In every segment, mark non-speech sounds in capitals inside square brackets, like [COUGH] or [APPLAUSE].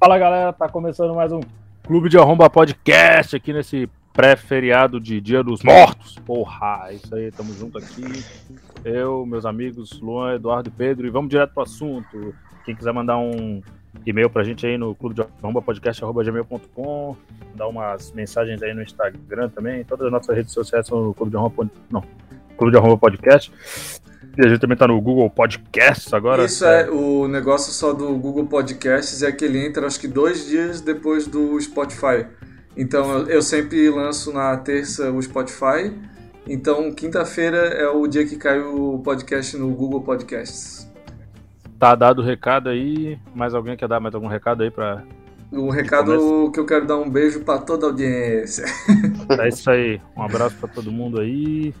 Fala galera, tá começando mais um Clube de Arromba Podcast aqui nesse pré-feriado de Dia dos Mortos. Porra, é isso aí, tamo junto aqui. Eu, meus amigos Luan, Eduardo e Pedro, e vamos direto pro assunto. Quem quiser mandar um e-mail pra gente aí no clube de arromba podcast.gmail.com, dar umas mensagens aí no Instagram também, todas as nossas redes sociais são no clube de arromba, não, clube de arromba podcast. E a gente também tá no Google Podcasts agora. Isso é, o negócio só do Google Podcasts é que ele entra acho que dois dias depois do Spotify. Então eu, eu sempre lanço na terça o Spotify. Então quinta-feira é o dia que cai o podcast no Google Podcasts. Tá dado o recado aí. Mais alguém quer dar mais algum recado aí pra. O recado que eu quero dar um beijo para toda a audiência. É isso aí. Um abraço para todo mundo aí.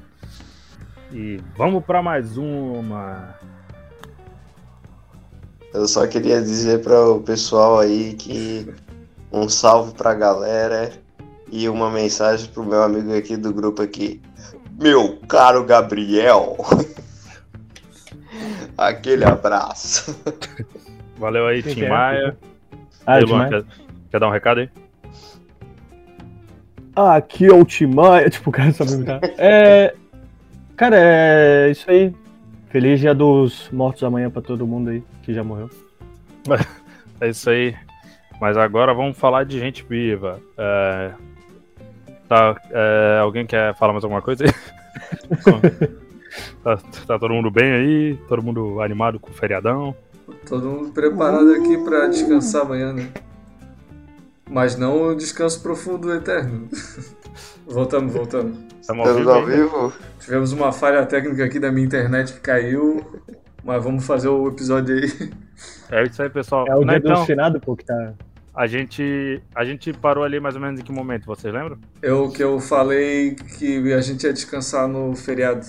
E vamos para mais uma. Eu só queria dizer para o pessoal aí que um salve pra galera e uma mensagem pro meu amigo aqui do grupo aqui. Meu caro Gabriel. [LAUGHS] Aquele abraço. Valeu aí, Tim é? Maia. Ah, Tim Luan, quer, quer dar um recado aí? Ah, aqui é o Tim Maia. [LAUGHS] Tipo, o cara sabe imitar. É. Cara, é isso aí. Feliz dia dos mortos amanhã pra todo mundo aí que já morreu. [LAUGHS] É isso aí. Mas agora vamos falar de gente viva. É, Tá, é, alguém quer falar mais alguma coisa aí? [LAUGHS] tá, tá todo mundo bem aí? Todo mundo animado com o feriadão? Todo mundo preparado aqui para descansar amanhã, né? Mas não o descanso profundo eterno. [LAUGHS] voltamos, voltamos. Estamos ao vivo ao vivo? Tivemos uma falha técnica aqui da minha internet que caiu, mas vamos fazer o episódio aí. É isso aí, pessoal. É o Não, dia então, do finado, pô, que tá. a gente, a gente parou ali mais ou menos em que momento, vocês lembram? Eu que eu falei que a gente ia descansar no feriado.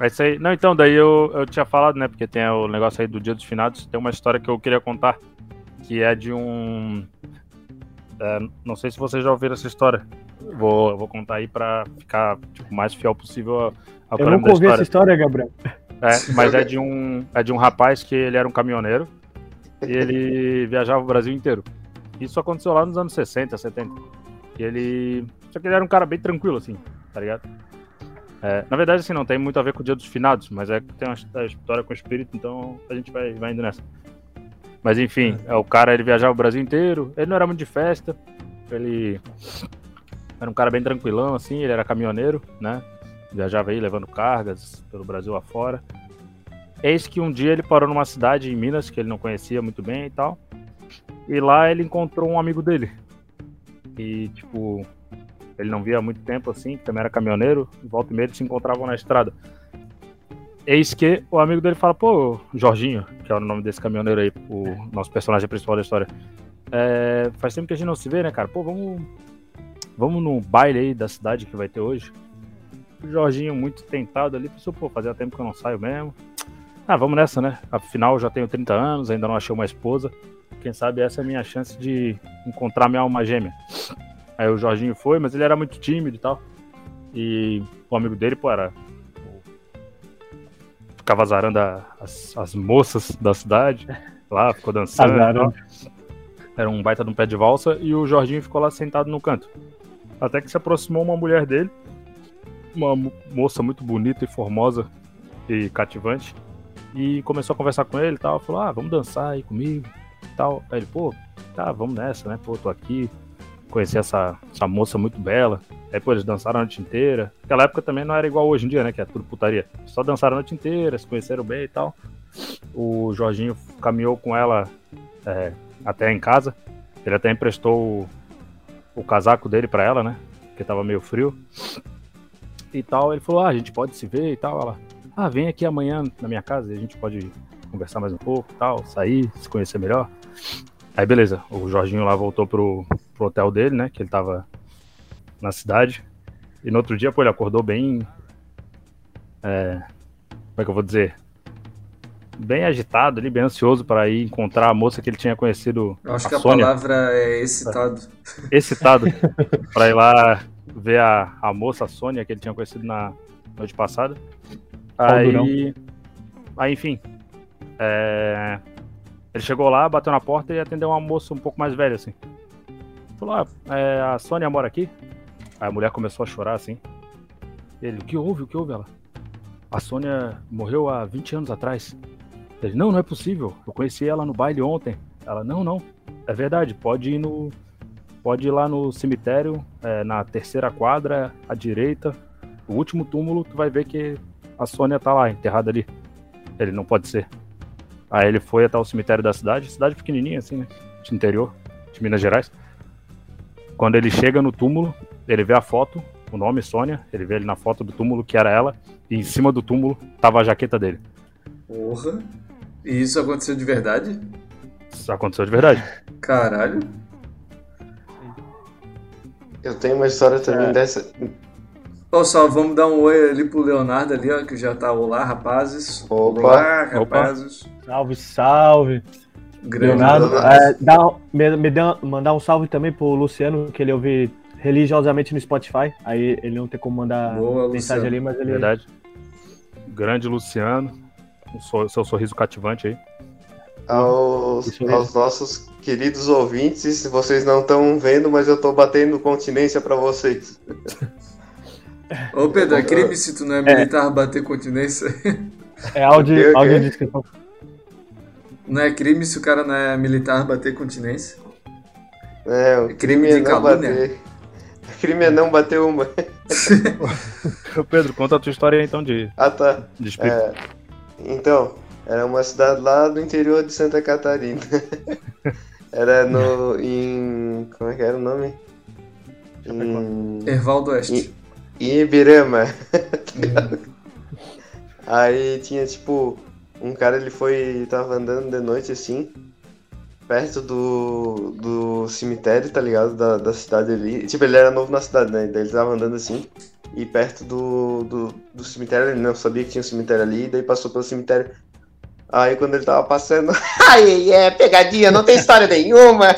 É isso aí. Não, então, daí eu, eu tinha falado, né? Porque tem o negócio aí do Dia dos Finados. Tem uma história que eu queria contar, que é de um. É, não sei se vocês já ouviram essa história. Vou, vou contar aí pra ficar tipo, mais fiel possível ao, Eu nunca ouvi essa história. história, Gabriel. É, [LAUGHS] mas é de um é de um rapaz que ele era um caminhoneiro e ele viajava o Brasil inteiro. Isso aconteceu lá nos anos 60, 70. E ele. Só que ele era um cara bem tranquilo, assim, tá ligado? É, na verdade, assim, não tem muito a ver com o dia dos finados, mas é que tem uma história com o espírito, então a gente vai, vai indo nessa. Mas enfim, é, o cara ele viajava o Brasil inteiro, ele não era muito de festa, ele era um cara bem tranquilão, assim, ele era caminhoneiro, né? Viajava aí levando cargas pelo Brasil afora. Eis que um dia ele parou numa cidade em Minas que ele não conhecia muito bem e tal. E lá ele encontrou um amigo dele. E, tipo, ele não via há muito tempo assim, que também era caminhoneiro. e Volta e meia eles se encontravam na estrada. Eis que o amigo dele fala: pô, Jorginho, que é o nome desse caminhoneiro aí, o nosso personagem principal da história. É, faz tempo que a gente não se vê, né, cara? Pô, vamos, vamos no baile aí da cidade que vai ter hoje. O Jorginho, muito tentado ali, pensou: pô, fazia tempo que eu não saio mesmo. Ah, vamos nessa, né? Afinal, já tenho 30 anos, ainda não achei uma esposa. Quem sabe essa é a minha chance de encontrar minha alma gêmea. Aí o Jorginho foi, mas ele era muito tímido e tal. E o amigo dele, pô, era. Ficava azarando a- as, as moças da cidade. Lá, ficou dançando. Era um baita de um pé de valsa. E o Jorginho ficou lá sentado no canto. Até que se aproximou uma mulher dele. Uma mo- moça muito bonita e formosa e cativante. E começou a conversar com ele e tal. Falou: Ah, vamos dançar aí comigo e tal. Aí ele, pô, tá, vamos nessa, né? Pô, tô aqui. Conheci essa, essa moça muito bela. Aí, pô, eles dançaram a noite inteira. Naquela época também não era igual hoje em dia, né? Que é tudo putaria. Só dançaram a noite inteira, se conheceram bem e tal. O Jorginho caminhou com ela é, até em casa. Ele até emprestou o, o casaco dele pra ela, né? Porque tava meio frio. E tal. Ele falou: Ah, a gente pode se ver e tal. Ela, ah, vem aqui amanhã na minha casa e a gente pode conversar mais um pouco e tal, sair, se conhecer melhor. Aí beleza, o Jorginho lá voltou pro, pro hotel dele, né? Que ele tava na cidade. E no outro dia, pô, ele acordou bem. é, como é que eu vou dizer? Bem agitado ali, bem ansioso para ir encontrar a moça que ele tinha conhecido. Eu acho a que a Sônia palavra é excitado. [LAUGHS] excitado pra ir lá ver a, a moça, a Sônia, que ele tinha conhecido na noite passada. Aí, aí enfim, é, Ele chegou lá, bateu na porta e atendeu uma moça um pouco mais velha, assim. Falou, ah, é, a Sônia mora aqui? Aí a mulher começou a chorar, assim. Ele, o que houve? O que houve? Ela, a Sônia morreu há 20 anos atrás. Ele, não, não é possível. Eu conheci ela no baile ontem. Ela, não, não. É verdade, pode ir no. Pode ir lá no cemitério, é, na terceira quadra, à direita. O último túmulo, tu vai ver que a Sônia tá lá, enterrada ali. Ele não pode ser. Aí ele foi até o cemitério da cidade, cidade pequenininha assim, né? De interior, de Minas Gerais. Quando ele chega no túmulo, ele vê a foto, o nome Sônia, ele vê ele na foto do túmulo que era ela, e em cima do túmulo tava a jaqueta dele. Porra. E isso aconteceu de verdade? Isso aconteceu de verdade. Caralho. Eu tenho uma história também É. dessa. Ó, só vamos dar um oi ali pro Leonardo ali, ó, que já tá. Olá, rapazes. Opa. Olá, Opa. rapazes. Salve, salve. Grande Leonardo. Leonardo. É, dá, me, me dê- mandar um salve também pro Luciano, que ele ouve religiosamente no Spotify. Aí ele não tem como mandar Boa, mensagem Luciano. ali, mas ele. Verdade. Grande Luciano. O seu sorriso cativante aí. Aos, aos nossos queridos ouvintes, vocês não estão vendo, mas eu tô batendo continência pra vocês. Ô, Pedro, é [LAUGHS] crime se tu não é militar bater continência. É áudio, O quê, o quê? áudio descrição. Não é crime se o cara não é militar bater continência? É, o É crime crime é de calúnia. bater. O [LAUGHS] crime é não bater uma. [LAUGHS] Pedro, conta a tua história aí, então de, Ah, tá. de. É, então, era uma cidade lá do interior de Santa Catarina. [LAUGHS] era no. em. Como é que era o nome? Em, Erval do Oeste. em Ibirama. Aí tinha tipo. Um cara ele foi. tava andando de noite assim. Perto do, do cemitério, tá ligado? Da, da cidade ali. Tipo, ele era novo na cidade, né? Daí ele tava andando assim. E perto do, do, do cemitério, ele não sabia que tinha um cemitério ali, daí passou pelo cemitério. Aí quando ele tava passando, [LAUGHS] ai, é pegadinha, não tem história nenhuma.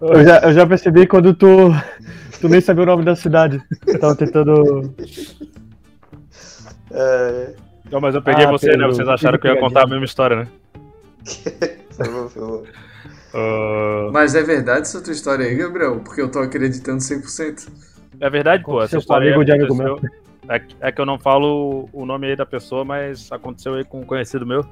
Eu já, eu já percebi quando tu, tu nem sabia o nome da cidade. Eu tava tentando. É, Não, mas eu peguei Ah, você, né? Vocês acharam que eu ia contar a mesma história, né? [LAUGHS] [LAUGHS] Ah, Mas é verdade essa tua história aí, Gabriel? Porque eu tô acreditando 100%. é verdade, pô. Essa história aí amigo de amigo aconteceu. É, que- é que eu não falo o nome aí da pessoa, mas aconteceu aí com um conhecido meu.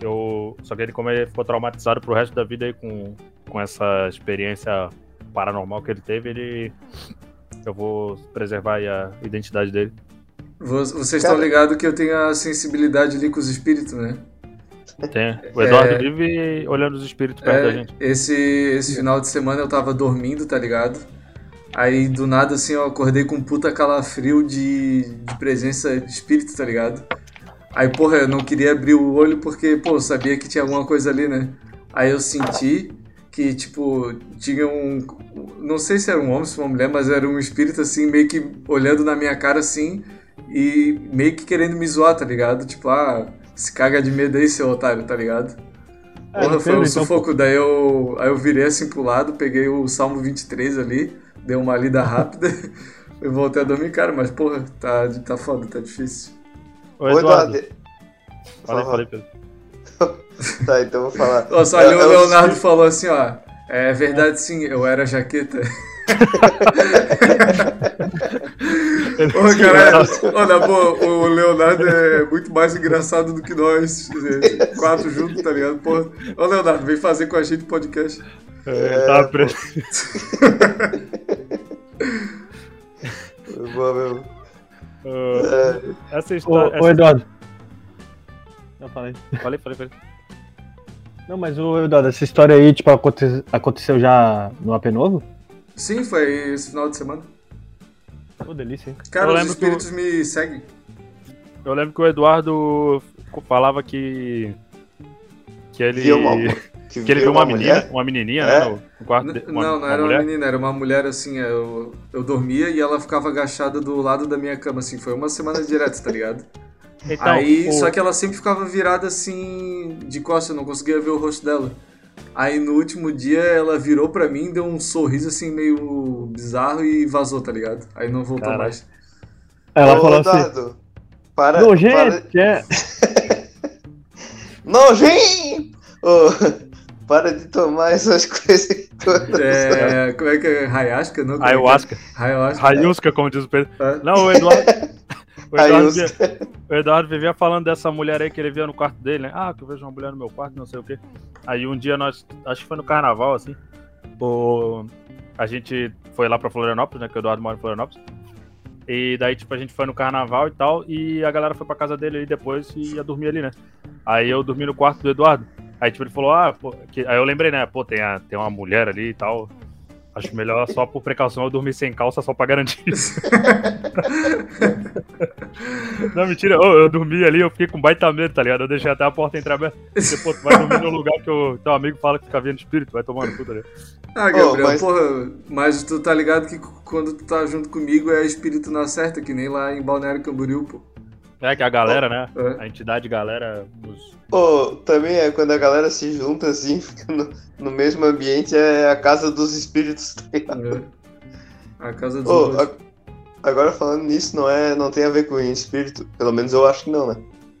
Eu, só que ele, como ele ficou traumatizado pro resto da vida aí com, com essa experiência paranormal que ele teve, ele. Eu vou preservar aí a identidade dele. Vo- Vocês Cara. estão ligados que eu tenho a sensibilidade ali com os espíritos, né? Tem. O Eduardo É. vive olhando os espíritos perto da É, gente. esse, esse final de semana eu tava dormindo, tá ligado? Aí do nada assim eu acordei com um puta calafrio de, de presença de espírito, tá ligado? Aí, porra, eu não queria abrir o olho porque, pô, eu sabia que tinha alguma coisa ali, né? Aí eu senti que, tipo, tinha um. Não sei se era um homem, se uma mulher, mas era um espírito assim, meio que olhando na minha cara assim e meio que querendo me zoar, tá ligado? Tipo, ah, se caga de medo aí, seu otário, tá ligado? É, Porra, foi um então, sufoco. Daí eu, aí eu virei assim pro lado, peguei o Salmo 23 ali, dei uma lida rápida [LAUGHS] e voltei a dormir, cara. Mas, porra, tá, tá foda, tá difícil. Ô, Eduardo. Eduardo. Falei, Fala. falei, Pedro. [LAUGHS] Tá, então eu vou falar. Nossa, ali o Leonardo falou assim, ó. É verdade sim, eu era jaqueta. [LAUGHS] Ô, caralho, olha, pô, o Leonardo é muito mais engraçado do que nós. é, Quatro juntos, tá ligado? Porra. Ô, Leonardo, vem fazer com a gente podcast. É, tava preso. [LAUGHS] Foi boa mesmo. Ah, É, essa Ô, história. ô, essa- Eduardo. Não, falei. Falei, falei, falei. Não, mas ô, Eduardo, essa história aí, tipo, aconte- aconteceu já no AP novo? Sim, foi esse final de semana. Pô, delícia, hein? Cara, Eu os lembro que espíritos me seguem. Eu lembro que o Eduardo falava que. Que ele. Viu uma- [LAUGHS] Que ele viu uma, menina, uma menininha, É? né? No quarto de, uma, não, não uma era mulher. uma menina, era uma mulher assim. Eu, eu dormia e ela ficava agachada do lado da minha cama, assim. Foi uma semana direto, tá ligado? Então, Aí, o- só que ela sempre ficava virada assim, de costas, eu não conseguia ver o rosto dela. Aí no último dia ela virou pra mim, deu um sorriso assim meio bizarro e vazou, tá ligado? Aí não voltou Caralho. mais. Ela Ô, falou assim. Para, Não, para, [LAUGHS] gente, é. Nojinho! Ô, para de tomar essas [LAUGHS] coisas todas. É, como é que é? Hayasca? Não, é que é? Ayahuasca. Ayahuasca. Raiusca, como diz o Pedro. É. Não, o Eduardo. [LAUGHS] O Eduardo, Ayahuasca. via- [LAUGHS] o Eduardo vivia falando dessa mulher aí que ele via no quarto dele, né? Ah, que eu vejo uma mulher no meu quarto, não sei o quê. Aí um dia nós, acho que foi no carnaval, assim, o, a gente foi lá pra Florianópolis, né? Que o Eduardo mora em Florianópolis. E daí, tipo, a gente foi no carnaval e tal, e a galera foi pra casa dele aí depois e ia dormir ali, né? Aí eu dormi no quarto do Eduardo. Aí, tipo, ele falou, ah, pô, que... aí eu lembrei, né? Pô, tem, a, tem uma mulher ali e tal. Acho melhor só por precaução eu dormir sem calça só pra garantir. [LAUGHS] Não, mentira, eu, eu dormi ali, eu fiquei com baita medo, tá ligado? Eu deixei até a porta entreaberta. Porque, pô, tu vai dormir no lugar que o teu amigo fala que fica vendo espírito, vai tomando puta ali. Ah, Gabriel, mas- porra, mas tu tá ligado que quando tu tá junto comigo é espírito na certa, que nem lá em Balneário Camboriú, pô. É que a galera, né? É. A entidade galera nos. Pô, também é quando a galera se junta assim, [LAUGHS] fica no, no mesmo ambiente, é a casa dos espíritos, tá? É. A casa dos Ô, outros. a- agora falando nisso, não, é, não tem a ver com espírito, pelo menos eu acho que não, né?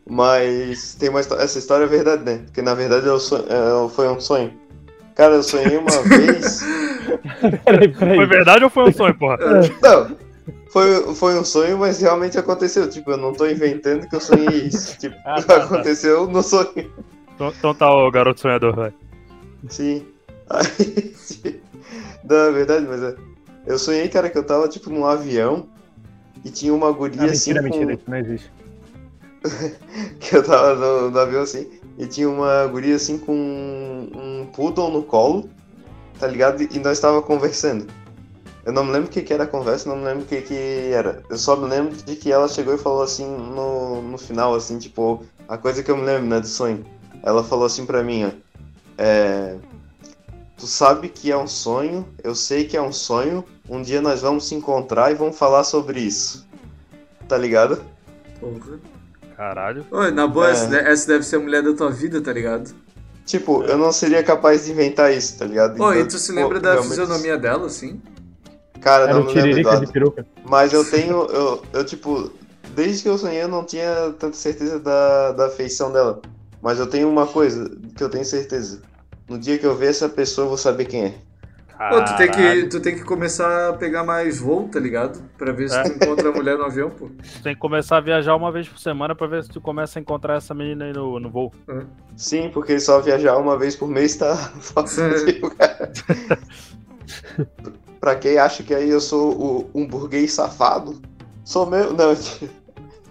Mas tem uma essa história é verdade, né? Porque na verdade eu sonho- é, foi um sonho. Cara, eu sonhei uma [LAUGHS] vez. Peraí, peraí. Foi verdade ou foi um sonho, porra? Não, foi, foi um sonho, mas realmente aconteceu. Tipo, eu não tô inventando que eu sonhei isso. [LAUGHS] Tipo, Ah, tá, tá. aconteceu no sonho. Então, então tá o garoto sonhador, vai. Sim. Aí, [LAUGHS] não, é verdade, mas é. Eu sonhei, cara, que eu tava, tipo, num avião e tinha uma guria Ah, assim. mentira, com- mentira, isso não existe. [LAUGHS] que eu tava no, no avião assim, e tinha uma guria assim com um, um poodle no colo, tá ligado? E nós tava conversando. Eu não me lembro o que, que era a conversa, não me lembro o que, que era. Eu só me lembro de que ela chegou e falou assim no, no final, assim, tipo, a coisa que eu me lembro, né, do sonho. Ela falou assim pra mim, ó. É, tu sabe que é um sonho, eu sei que é um sonho, um dia nós vamos se encontrar e vamos falar sobre isso. Tá ligado? Porra. Caralho. Oi, na boa, É. essa, de- essa deve ser a mulher da tua vida, tá ligado? Tipo, eu não seria capaz de inventar isso, tá ligado? Oi, Então, e tu se lembra da realmente- fisionomia dela, assim? Cara, Era não o me lembro, Tiririca de peruca. Mas eu tenho, eu, eu, tipo, desde que eu sonhei eu não tinha tanta certeza da, da feição dela. Mas eu tenho uma coisa que eu tenho certeza. No dia que eu ver essa pessoa, eu vou saber quem é. Pô, tu tem, que, tu tem que começar a pegar mais voo, tá ligado? Pra ver se É. tu encontra a mulher no avião, pô. [LAUGHS] Tu tem que começar a viajar uma vez por semana pra ver se tu começa a encontrar essa menina aí no, no voo. Sim, porque só viajar uma vez por mês tá [LAUGHS] fácil, [LAUGHS] cara. Pra quem acha que aí eu sou o, um burguês safado, sou meu. Não,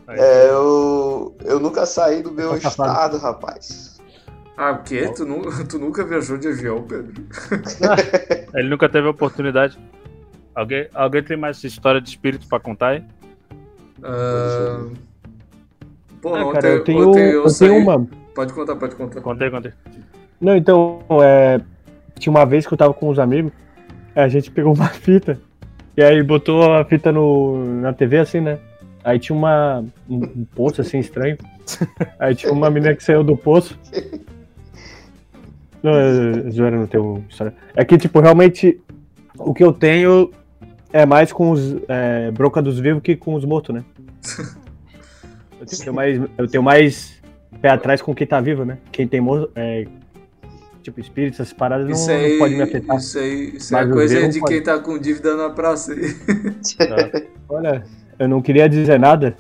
é, eu, eu nunca saí do meu safado. estado, rapaz. Ah, o quê? Tu, nu- tu nunca viajou de avião, Pedro? [LAUGHS] Ele nunca teve a oportunidade. Alguém, alguém tem mais história de espírito pra contar aí? Ah, Pô, Ah, ontem, cara, eu tenho, ontem eu saí- tenho uma. Pode contar, pode contar. Contei, contei. Não, então, é, tinha uma vez que eu tava com os amigos, a gente pegou uma [LAUGHS] fita, e aí botou a fita no, na TV assim, né? Aí tinha uma, um, poço assim estranho. [LAUGHS] Aí tinha uma menina que saiu do poço. Não, é, zoeira não tem história. É que, tipo, realmente, o que eu tenho é mais com os é, bronca dos vivos que com os mortos, né? [LAUGHS] Eu tenho mais, eu tenho mais pé atrás com quem tá vivo, né? Quem tem morto, é, tipo, espíritos, essas paradas não, Isso aí, não pode me afetar. Isso aí, isso é coisa ver não de pode. quem tá com dívida na praça aí. Olha, eu não queria dizer nada,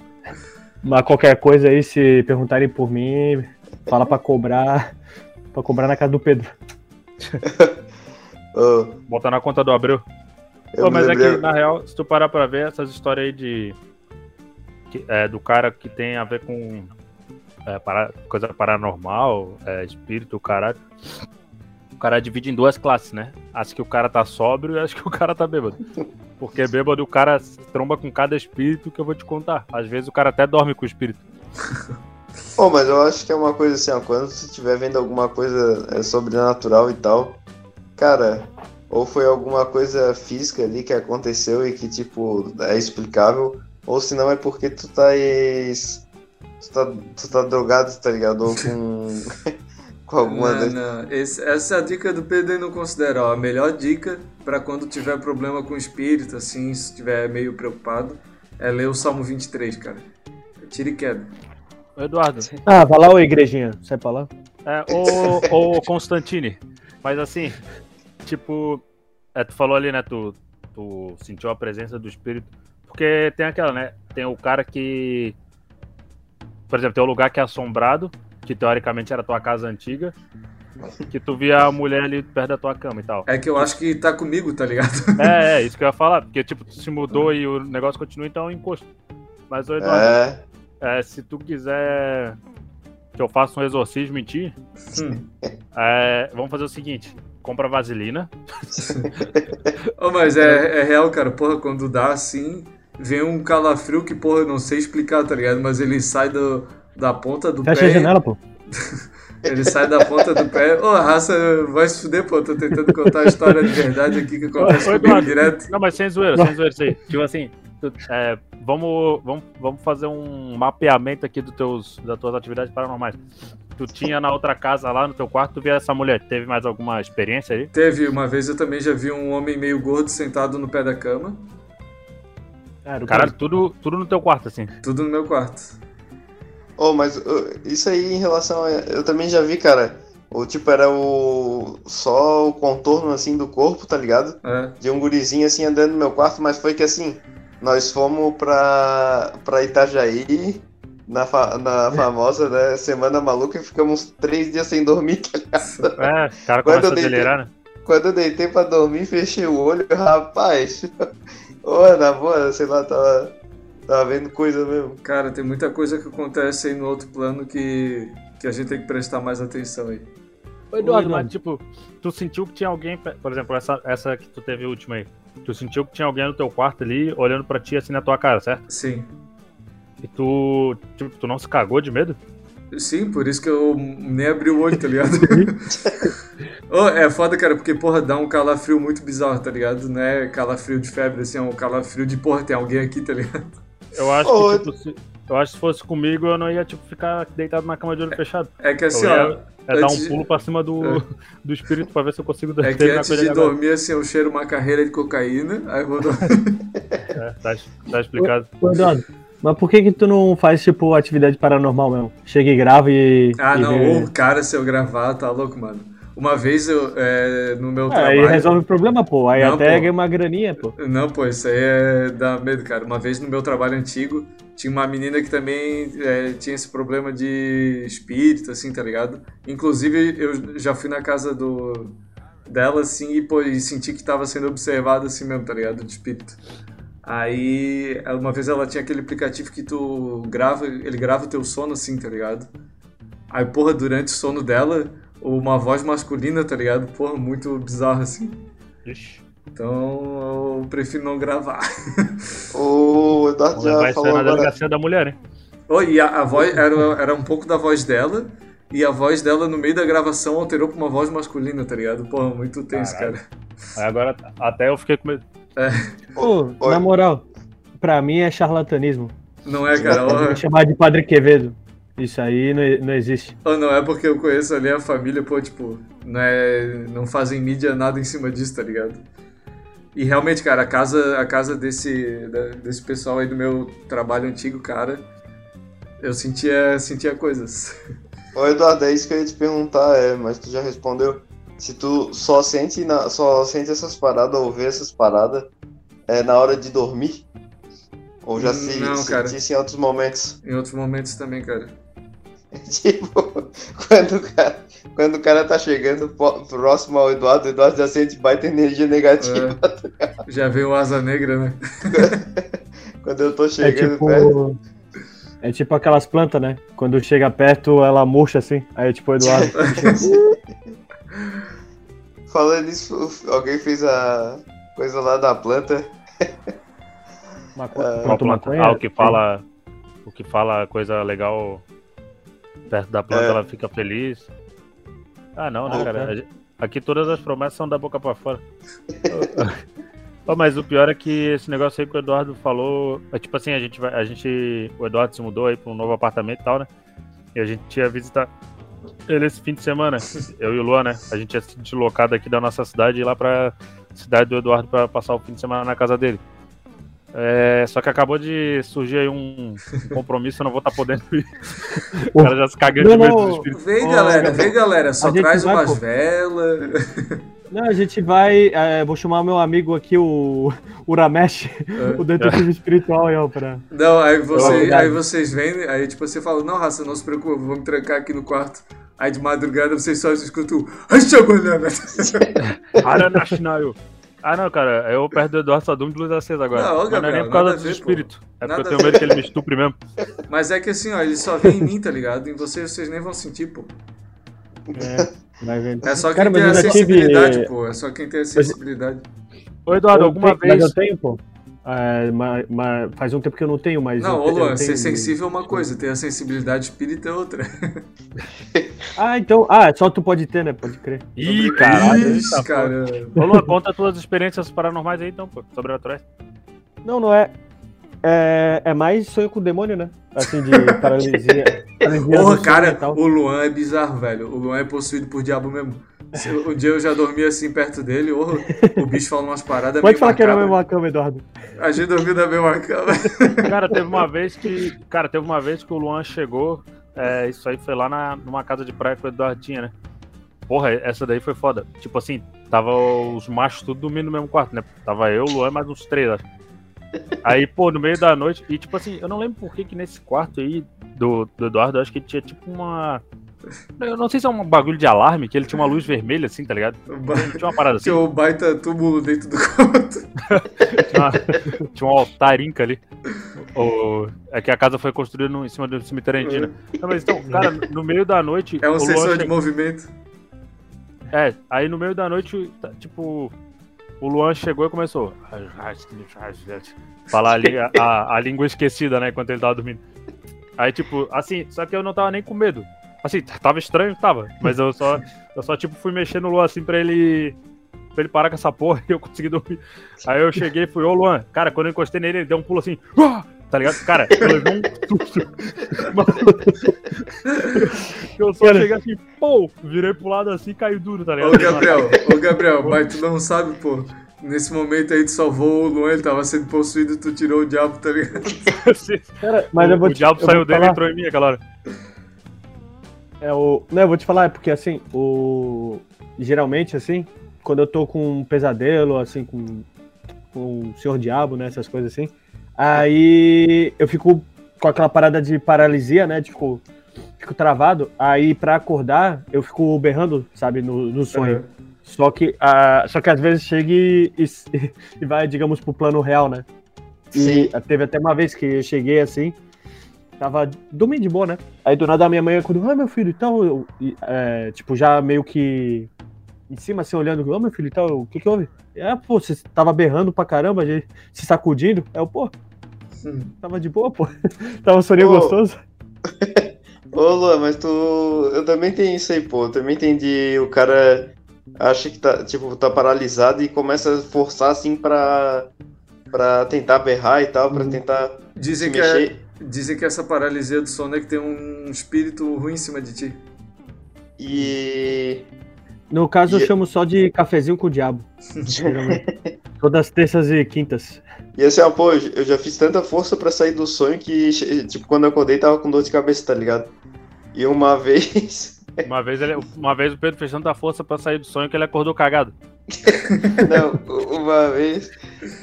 mas qualquer coisa aí, se perguntarem por mim, fala pra cobrar, pra cobrar na casa do Pedro. [LAUGHS] Ô, Bota na conta do Abreu. mas é que, na real, se tu parar pra ver essas histórias aí de. que- é, do cara que tem a ver com é, para- coisa paranormal, é, espírito, o caralho. O cara divide em duas classes, né? As que o cara tá sóbrio e as que o cara tá bêbado. Porque bêbado o cara se tromba com cada espírito que eu vou te contar. Às vezes o cara até dorme com o espírito. Pô, mas eu acho que é uma coisa assim, ó, quando você estiver vendo alguma coisa é, sobrenatural e tal, cara, ou foi alguma coisa física ali que aconteceu e que, tipo, é explicável, ou se não é porque tu tá, tu tá, tu tá drogado, tá ligado? Ou com, [LAUGHS] com alguma... Não, não. Esse- essa é a dica do Pedro não considera. Ó, a melhor dica pra quando tiver problema com o espírito, assim, se estiver meio preocupado, é ler o Salmo 23, cara. Tira e queda. Ô, Eduardo, Ah, vai lá, ô igrejinha, sai pra lá. É, ou, ou Constantine. Mas assim, tipo, é, tu falou ali, né? Tu, tu sentiu a presença do espírito. Porque tem aquela, né? Tem o cara que. Por exemplo, tem o lugar que é assombrado, que teoricamente era tua casa antiga. Que tu via a mulher ali perto da tua cama e tal. É que eu acho que tá comigo, tá ligado? [LAUGHS] É, é, isso que eu ia falar. Porque, tipo, tu se mudou e o negócio continua, então é um encosto. Mas, ô, Eduardo, É, é, se tu quiser que eu faça um exorcismo em ti, Hum. [LAUGHS] é, vamos fazer o seguinte: compra vaselina. [LAUGHS] Ô, mas é, é real, cara. Porra, quando dá assim, vem um calafrio que, porra, eu não sei explicar, tá ligado? Mas ele sai do, da ponta do Fecha pé. a janela, pô. [LAUGHS] Ele sai da ponta do pé. Ô, a raça vai se fuder, pô. Tô tentando contar a história de verdade aqui que acontece Ô, comigo direto. Não, mas sem zoeira, sem zoeira isso aí. Tipo assim, tu- é, vamos, vamos, vamos fazer um mapeamento aqui dos teus, das tuas atividades paranormais. Tu tinha na outra casa lá no teu quarto, tu via essa mulher. Teve mais alguma experiência aí? Teve uma vez eu também já vi um homem meio gordo sentado no pé da cama. Cara, Caralho, tudo, tudo no teu quarto, assim. Tudo no meu quarto. oh, mas uh, isso aí em relação a. Eu também já vi, cara. O tipo era o. Só o contorno assim do corpo, tá ligado? É. De um gurizinho assim andando no meu quarto, mas foi que assim. Nós fomos pra, pra Itajaí, na, fa- na [LAUGHS] famosa né, Semana Maluca, e ficamos três dias sem dormir, tá ligado? É, o cara Quando começa eu a né? Quando eu deitei pra dormir, fechei o olho, [LAUGHS] rapaz. Ô, na boa, sei lá, tava, tava vendo coisa mesmo. Cara, tem muita coisa que acontece aí no outro plano que, que a gente tem que prestar mais atenção aí. Ô, Eduardo, Oi, mas Eduardo. tipo, tu sentiu que tinha alguém, por exemplo, essa, essa que tu teve última aí. Tu sentiu que tinha alguém no teu quarto ali, olhando pra ti assim na tua cara, certo? Sim. E tu, tipo, tu não se cagou de medo? Sim, por isso que eu nem abri o olho, tá ligado? [LAUGHS] Ô, é foda, cara, porque, porra, dá um calafrio muito bizarro, tá ligado? Não é calafrio de febre, assim, é um calafrio de, porra, tem alguém aqui, tá ligado? Eu acho Ô, que, tipo, se, eu acho que se fosse comigo, eu não ia, tipo, ficar deitado na cama de olho fechado. É que assim, ó, ia dar antes um de- pulo pra cima do, É. do espírito pra ver se eu consigo é que terminar antes com ele de agora. dormir, assim, eu cheiro uma carreira de cocaína, aí eu vou dormir. [LAUGHS] É, tá, tá explicado. Ô, mas por que que tu não faz, tipo, atividade paranormal mesmo? Chega e grava e... Ah, e não, vê- cara, se eu gravar, tá louco, mano. Uma vez eu, é, no meu Ah, trabalho... aí resolve o problema, pô. Aí Não, até pô. ganha uma graninha, pô. Não, pô, isso aí é dá medo, cara. Uma vez no meu trabalho antigo, tinha uma menina que também é, tinha esse problema de espírito, assim, tá ligado? Inclusive, eu já fui na casa do dela, assim, e, pô, e senti que tava sendo observado assim mesmo, tá ligado? De espírito. Aí, uma vez ela tinha aquele aplicativo que tu grava, ele grava o teu sono, assim, tá ligado? Aí, porra, durante o sono dela, uma voz masculina, tá ligado? Porra, muito bizarro, assim. Ixi, Então, eu prefiro não gravar. [LAUGHS] O Eduardo já aí falou na agora. delegacia da mulher, hein? Oh, e a, a voz era, era um pouco da voz dela, e a voz dela no meio da gravação alterou pra uma voz masculina, tá ligado? Porra, muito tenso, Caralho. cara. Aí agora, até eu fiquei com medo. Pô, [LAUGHS] Oi. na moral, pra mim é charlatanismo. Não é, cara? Vou Oh, chamar de Padre Quevedo. Isso aí não, não existe. oh, não é porque eu conheço ali a família, pô, tipo, não, é, não fazem mídia nada em cima disso, tá ligado? E realmente, cara, a casa, a casa desse, da- desse pessoal aí do meu trabalho antigo, cara, eu sentia, sentia coisas. Ô Eduardo, é isso que eu ia te perguntar, é, mas tu já respondeu. Se tu só sente, na- só sente essas paradas ou vê essas paradas é na hora de dormir? Ou já se Não, cara. sentisse em outros momentos? [LAUGHS] Em outros momentos também, cara. tipo, [LAUGHS] quando o, cara, quando o cara tá chegando próximo ao Eduardo, o Eduardo já sente baita energia negativa. É, já veio o Asa Negra, né? [LAUGHS] Quando eu tô É chegando perto. tipo. É tipo aquelas plantas, né? Quando chega perto, ela murcha assim. Aí, tipo, o Eduardo. Falando nisso, alguém fez a coisa lá da planta. Maco... Ah, Planta Uma maconha? Ah, o que fala. O que fala coisa legal perto da planta, É. ela fica feliz. Ah, não, né, Ah, cara? tá. A gente- Aqui todas as promessas são da boca pra fora. [LAUGHS] Ô, mas o pior é que esse negócio aí que o Eduardo falou. É tipo assim, a gente vai. A gente. O Eduardo se mudou aí pra um novo apartamento e tal, né? E a gente ia visitar ele esse fim de semana. Eu e o Luan, né? A gente ia se deslocar daqui da nossa cidade e ir lá pra cidade do Eduardo pra passar o fim de semana na casa dele. É, só que acabou de surgir aí um, compromisso, eu não vou estar podendo ir. [LAUGHS] O cara já se cagando de medo não. dos espíritos. Vem, galera, vem, galera. Só traz vai, umas velas. [LAUGHS] Não, a gente vai. é, vou chamar meu amigo aqui, o Uramesh, o detetive espiritual aí, ó, pra. Não, aí, você, aí vocês vêm, aí tipo, você fala, não, raça, não se preocupe, vou me trancar aqui no quarto. Aí de madrugada vocês só escutam. [LAUGHS] [LAUGHS] Aranashinayo. Ah, não, cara, eu perto do Eduardo só durmo de luz acesa agora. Não, Mas não é Gabriel, nem por causa nada pô. espíritos. É Nada porque a eu tenho medo que ele me estupre mesmo. Mas é que assim, ó, ele só vem em mim, tá ligado? Em vocês, vocês nem vão sentir, pô. É, É só quem Cara, mas tem a já tive- sensibilidade, pô. É só quem tem a sensibilidade. Ô, Eduardo, Eu alguma tenho- Mas vez. eu tenho, pô. É, ma- ma- faz um tempo que eu não tenho, mas. Não, ô Luan, ser sensível é uma coisa, ter a sensibilidade espírita é outra. [LAUGHS] Ah, então. Ah, só tu pode ter, né? Pode crer. Ih, caralho. Ixi, eita, cara. Ô, Luan, conta tuas experiências paranormais aí, então, pô. Sobrenaturais. Não, não é. É, é mais sonho com o demônio, né? Assim, de [LAUGHS] paralisia. Porra, cara, o Luan é bizarro, velho. O Luan é possuído por diabo mesmo. Se- Um dia eu já dormi assim perto dele, o bicho fala umas paradas Pode falar que era a mesma cama, Eduardo. A gente dormiu na mesma cama. [LAUGHS] Cara, teve uma vez que. Cara, teve uma vez que o Luan chegou. é, isso aí foi lá na, numa casa de praia que o Eduardo tinha, né? Porra, essa daí foi foda. Tipo assim, tava os machos tudo dormindo no mesmo quarto, né? Tava eu, o Luan, e mais uns três, acho. Aí, pô, no meio da noite, e tipo assim, eu não lembro por que que nesse quarto aí do, do Eduardo, acho que tinha tipo uma. Eu não sei se é um bagulho de alarme, que ele tinha uma luz vermelha assim, tá ligado? Tinha uma parada assim. Tinha um baita túmulo dentro do quarto. [LAUGHS] Tinha, uma- tinha um altar inca ali. O, é que a casa foi construída no, em cima do cemitério andino. Não, mas então, cara, no meio da noite. É um sensor de movimento. É, aí no meio da noite, tá, tipo, o Luan chegou e começou. Falar ali a, a, a língua esquecida, né, enquanto ele tava dormindo. Aí, tipo, assim, só que eu não tava nem com medo. Assim, tava estranho, tava. Mas eu só, eu só tipo, fui mexer no Luan assim pra ele. Pra ele parar com essa porra e eu consegui dormir. Aí eu cheguei e fui, ô Luan, cara, quando eu encostei nele, ele deu um pulo assim, "Ah!" Tá ligado? Cara, eu levei um susto. [LAUGHS] eu só Cara. cheguei assim, pô, virei pro lado assim e caiu duro, tá ligado? Ô, Gabriel, ô, Gabriel, mas tu não sabe, pô. Nesse momento aí tu salvou o Luan, ele tava sendo possuído, tu tirou o diabo, tá ligado? [LAUGHS] Cara, mas o, eu vou o te, diabo eu saiu dele e entrou em mim aquela hora. é, o, Não, eu vou te falar, é porque assim, o. Geralmente, assim, quando eu tô com um pesadelo, assim, com, com o Senhor Diabo, né? Essas coisas assim. Aí eu fico com aquela parada de paralisia, né? Tipo, fico travado. Aí pra acordar, eu fico berrando, sabe, no, no sonho. Só que, ah, só que às vezes chega e, e- [LAUGHS] e vai, digamos, pro plano real, né? E teve até uma vez que eu cheguei assim, tava dormindo de boa, né? Aí do nada a minha mãe acordou, ah, meu filho, então, eu, e, é, tipo, já meio que em cima, assim, olhando, ô meu filho, e tal, o que que houve? É, pô, você tava berrando pra caramba, gente, se sacudindo. É, eu, pô, Hum. tava de boa, pô. [LAUGHS] tava um soninho gostoso. [LAUGHS] Ô, Luan, mas tu. Eu também tenho isso aí, pô. Eu também entendi. O cara acha que tá, tipo, tá paralisado e começa a forçar assim pra. pra tentar berrar e tal, pra Uhum. tentar Dizem que, é, mexer. dizem que essa paralisia do sono é que tem um espírito ruim em cima de ti. E. No caso, eu E- chamo só de cafezinho com o diabo. [LAUGHS] Todas terças e quintas. E assim, ó, pô, eu já fiz tanta força pra sair do sonho que, tipo, quando eu acordei tava com dor de cabeça, tá ligado? E uma [LAUGHS] vez. Uma vez, ele, uma vez o Pedro fez tanta força pra sair do sonho que ele acordou cagado. [LAUGHS] Não, uma vez.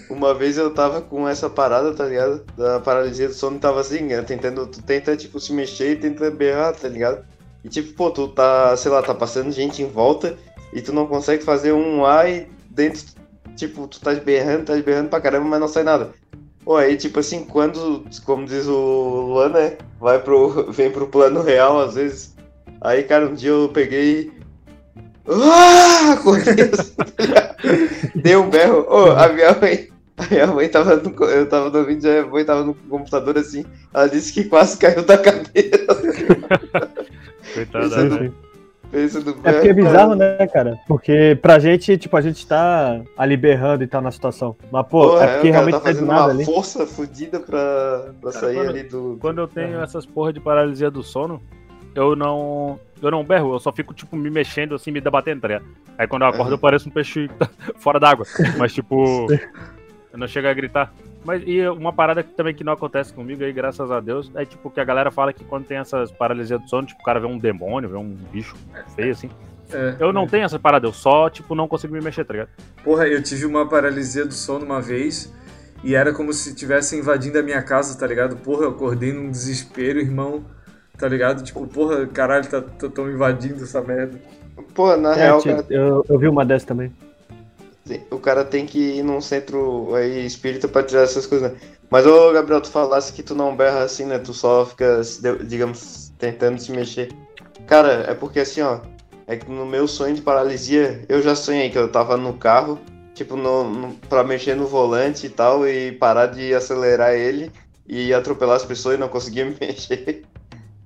Uma vez eu tava com essa parada, tá ligado? Da paralisia do sono, tava assim, né, tentando. Tu tenta, tipo, se mexer e tenta berrar, tá ligado? E tipo, pô, tu tá, sei lá, tá passando gente em volta e tu não consegue fazer um ai dentro. Tipo, tu tá berrando, tá berrando pra caramba, mas não sai nada. Pô, aí, tipo assim, quando, como diz o Luan, né? Vai pro. [LAUGHS] vem pro plano real, às vezes. Aí, cara, um dia eu peguei. Ah! Corri assim, tá um berro. Ô, a minha mãe. A minha mãe tava no. Eu tava dormindo, já a mãe tava no computador assim. Ela disse que quase caiu da [LAUGHS] cadeira. Coitada, é né? Pensa do É porque é bizarro, cara. né, cara? Porque pra gente, tipo, a gente tá ali berrando e tal na situação. Mas, pô, Porra, é porque o cara realmente tá é fazendo nada uma ali. força fodida pra, pra Cara, sair quando- ali do. Quando eu tenho essas porra de paralisia do sono, eu não. Eu não berro, eu só fico, tipo, me mexendo assim, me debatendo, tá ligado? Aí quando eu acordo, Aham. eu pareço um peixe [LAUGHS] fora d'água. Mas, tipo, [LAUGHS] eu não chego a gritar. Mas e uma parada que também que não acontece comigo aí, graças a Deus, é tipo que a galera fala que quando tem essas paralisias do sono, tipo, o cara vê um demônio, vê um bicho feio assim. É. Eu não tenho essa parada, eu só, tipo, não consigo me mexer, tá ligado? Porra, eu tive uma paralisia do sono uma vez e era como se tivesse invadindo a minha casa, tá ligado? Porra, eu acordei num desespero, irmão. Tá ligado? Tipo, porra, caralho, tá, tão invadindo essa merda. Pô, na É, real, tipo, cara, eu, eu vi uma dessa também. O cara tem que ir num centro aí espírita pra tirar essas coisas, né? Mas, ô, Gabriel, tu falasse que tu não berra assim, né? Tu só fica, digamos, tentando se mexer. Cara, é porque assim, ó, é que no meu sonho de paralisia, eu já sonhei que eu tava no carro, tipo, no, no, pra mexer no volante e tal, e parar de acelerar ele e atropelar as pessoas e não conseguia [LAUGHS] me mexer.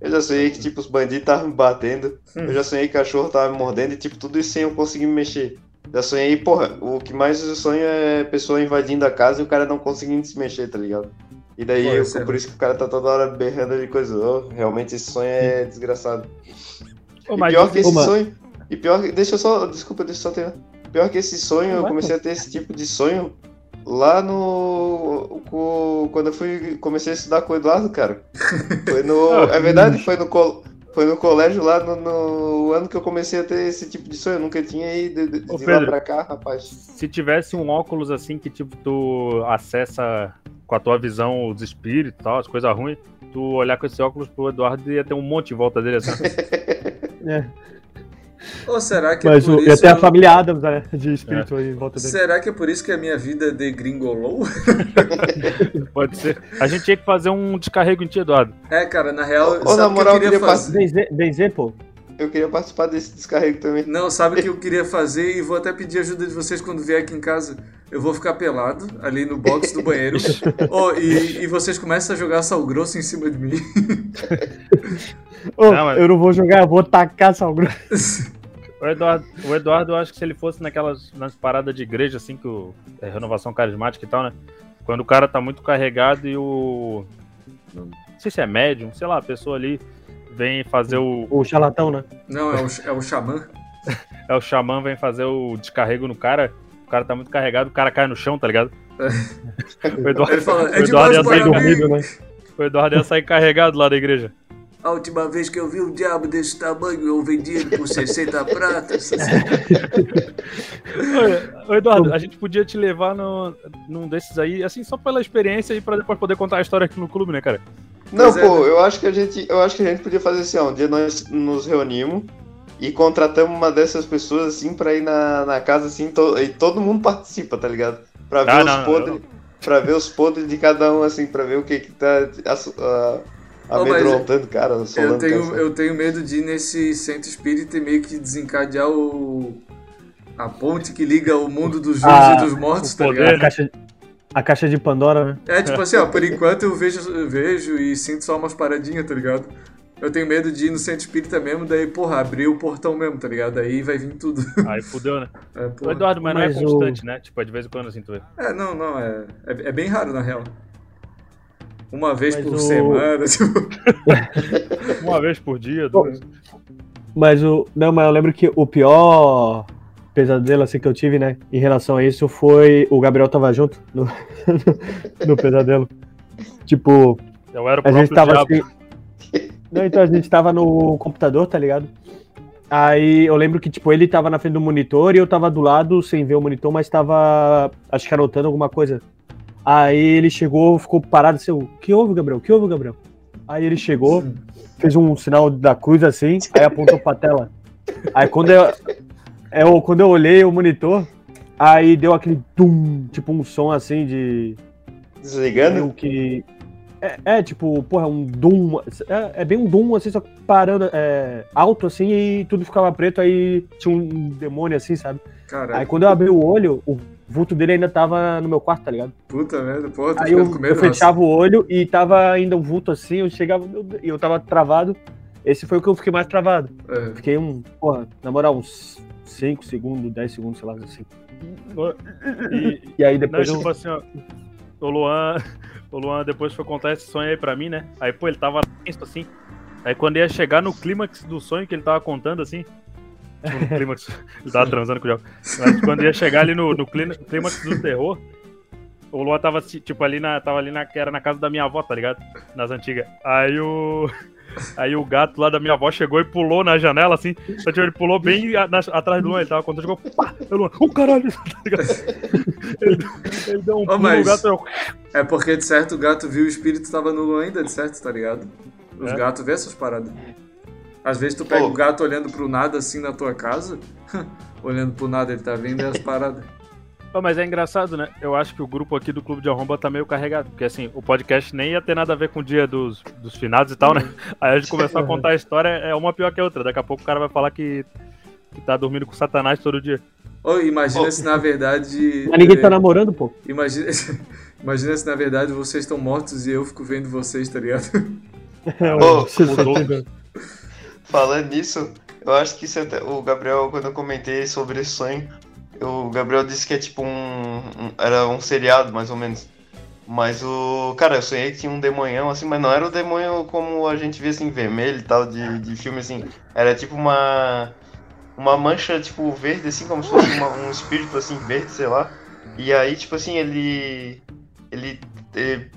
Eu já sonhei que, tipo, os bandidos estavam me batendo. Eu já sonhei que o cachorro tava me mordendo e, tipo, tudo isso sem eu conseguir me mexer. Já sonhei, porra, o que mais eu sonho é pessoa invadindo a casa e o cara não conseguindo se mexer, tá ligado? E daí, Pô, eu- é- por isso que o cara tá toda hora berrando de coisa. Oh, realmente esse sonho é desgraçado. Ô, E mas pior que esse sonho. E pior que. Deixa eu só. Desculpa, deixa eu só terminar. Pior que esse sonho, eu comecei a ter esse tipo de sonho lá no. Quando eu fui. Comecei a estudar com o Eduardo, cara. Foi no. [LAUGHS] Ah, É verdade, foi no, col... foi no colégio lá no, no ano que eu comecei a ter esse tipo de sonho. Eu nunca tinha ido de, de Ô, de lá Pedro. pra cá, rapaz. se tivesse um óculos assim que, tipo, tu acessa com a tua visão os espíritos e tal, as coisas ruins, tu olhar com esse óculos pro Eduardo ia ter um monte em volta dele assim. [LAUGHS] [LAUGHS] É. Ou será que Mas é por o, ia isso... ter a família Adams né, de espírito aí em volta dele. Será que é por isso que a minha vida degringolou? [LAUGHS] Pode ser. A gente tinha que fazer um descarrego em ti, Eduardo. É, cara, na real, Ô, sabe na moral, eu queria eu queria fazer? Benzer, benzer, pô. Eu queria participar desse descarrego também. Não, sabe o que eu queria fazer e vou até pedir ajuda de vocês quando vier aqui em casa. Eu vou ficar pelado ali no box do banheiro. [LAUGHS] Oh, e, e vocês começam a jogar sal grosso em cima de mim. Ô, Não, mas- Eu não vou jogar, eu vou tacar sal grosso. [LAUGHS] O Eduardo, o Eduardo, eu acho que se ele fosse naquelas nas paradas de igreja, assim, que o é, renovação carismática e tal, né? Quando o cara tá muito carregado e o. Não sei se é médium, sei lá, a pessoa ali vem fazer o. O charlatão, né? Não, é o, é o xamã. [LAUGHS] É o xamã, vem fazer o descarrego no cara. O cara tá muito carregado, o cara cai no chão, tá ligado? [LAUGHS] o Eduardo, Ele fala, o é Eduardo demais ia sair. Dormido, né? o Eduardo ia sair carregado lá da igreja. A última vez que eu vi um diabo desse tamanho, eu vendi ele por 60 [LAUGHS] pratas. Ô, Eduardo, a gente podia te levar no, num desses aí, assim, só pela experiência e pra depois poder contar a história aqui no clube, né, cara? Não, Pois é, pô, né? eu acho que a gente, eu acho que a gente podia fazer assim, ó, um dia nós nos reunimos e contratamos uma dessas pessoas assim pra ir na, na casa assim, to- e todo mundo participa, tá ligado? Pra ver Ah, os não, não, podres, pra ver os podres de cada um assim, pra ver o que que tá ah, amedrontando, cara, Eu tenho, cara. eu tenho medo de ir nesse centro espírita e meio que desencadear o. A ponte que liga o mundo dos vivos Ah, e dos mortos, o tá ligado? A caixa, a caixa de Pandora, né? É tipo assim, ó, por enquanto eu vejo, eu vejo e sinto só umas paradinhas, tá ligado? Eu tenho medo de ir no centro espírita mesmo, daí, porra, abrir o portão mesmo, tá ligado? Aí vai vir tudo. Aí fudeu, né? [LAUGHS] É. Eduardo, mas, Mas não é o- constante, né? Tipo, é de vez em quando assim, tu vê. É, não, não, é, é, é bem raro na real. Uma vez Mas por o- semana, [LAUGHS] tipo. Uma vez por dia, duas. Mas o. Não, mas eu lembro que o pior pesadelo assim que eu tive, né? Em relação a isso foi. O Gabriel tava junto no, [LAUGHS] no pesadelo. Tipo, Eu era o a gente tava diabo. assim. Não, então a gente tava no computador, tá ligado? Aí eu lembro que, tipo, ele tava na frente do monitor e eu tava do lado sem ver o monitor, mas tava, acho que anotando alguma coisa. Aí ele chegou, ficou parado assim, o que houve, Gabriel? O que houve, Gabriel? Aí ele chegou, fez um sinal da cruz assim, aí apontou pra tela. Aí quando eu, eu, quando eu olhei o monitor, aí deu aquele tum, tipo um som assim de, Desligando? que. É, é, tipo, porra, um Doom. É, é bem um Doom, assim, só parando é, alto, assim, e tudo ficava preto, aí tinha um demônio, assim, sabe? Aí Caralho, quando eu abri o olho, o vulto dele ainda tava no meu quarto, tá ligado? puta merda, porra, tô Aí eu, com eu medo. fechava o olho e tava ainda um vulto assim, eu chegava, e eu tava travado. Esse foi o que eu fiquei mais travado. É. Fiquei um, porra, na moral, uns 5 segundos, 10 segundos, sei lá, assim. E, E aí não, depois eu. tipo assim, ó. O Luan, [LAUGHS] o Luan depois foi contar esse sonho aí pra mim, né? Aí, pô, ele tava tenso assim. Aí quando ia chegar no clímax do sonho que ele tava contando, assim. No clímax, ele tava transando com o diabo. Mas quando ia chegar ali no, no clímax do terror, o Luan tava, tipo, ali na. Tava ali na. que Era na casa da minha avó, tá ligado? Nas antigas. Aí o. Aí o gato lá da minha avó chegou e pulou na janela, assim. Só, tipo, ele pulou bem a- na- atrás do Luan. Ele tava quando chegou. Pá! O Luan, caralho! [LAUGHS] Tá? Ele, deu- ele deu um pulo mas- no gato. Eu, É porque de certo o gato viu o espírito tava no Luan ainda, de certo, tá ligado? Os É. gatos vê essas paradas. Às vezes tu pega Pô. o gato olhando pro nada assim na tua casa, [LAUGHS] olhando pro nada, ele tá vendo as paradas. [LAUGHS] Pô, mas é engraçado, né? Eu acho que o grupo aqui do Clube de Arromba tá meio carregado. Porque assim, o podcast nem ia ter nada a ver com o dia dos, dos finados e tal, né? Aí a gente começou a [LAUGHS] contar a história, é uma pior que a outra. Daqui a pouco o cara vai falar que, que tá dormindo com Satanás todo dia. Ô, imagina Ô. se na verdade. Mas ninguém tá é, namorando, pô. Imagina, imagina se na verdade vocês estão mortos e eu fico vendo vocês, tá ligado? Ô, mudou. Falando nisso, eu acho que é até- o Gabriel, quando eu comentei sobre sonho, o Gabriel disse que é tipo um, um- Era um seriado, mais ou menos. Mas o. Cara, eu sonhei que tinha um demonhão, assim, mas não era o demônio como a gente vê assim, vermelho e tal, de, de filme assim. Era tipo uma. Uma mancha, tipo, verde, assim, como se fosse uma- um espírito assim, verde, sei lá. E aí, tipo assim, ele. Ele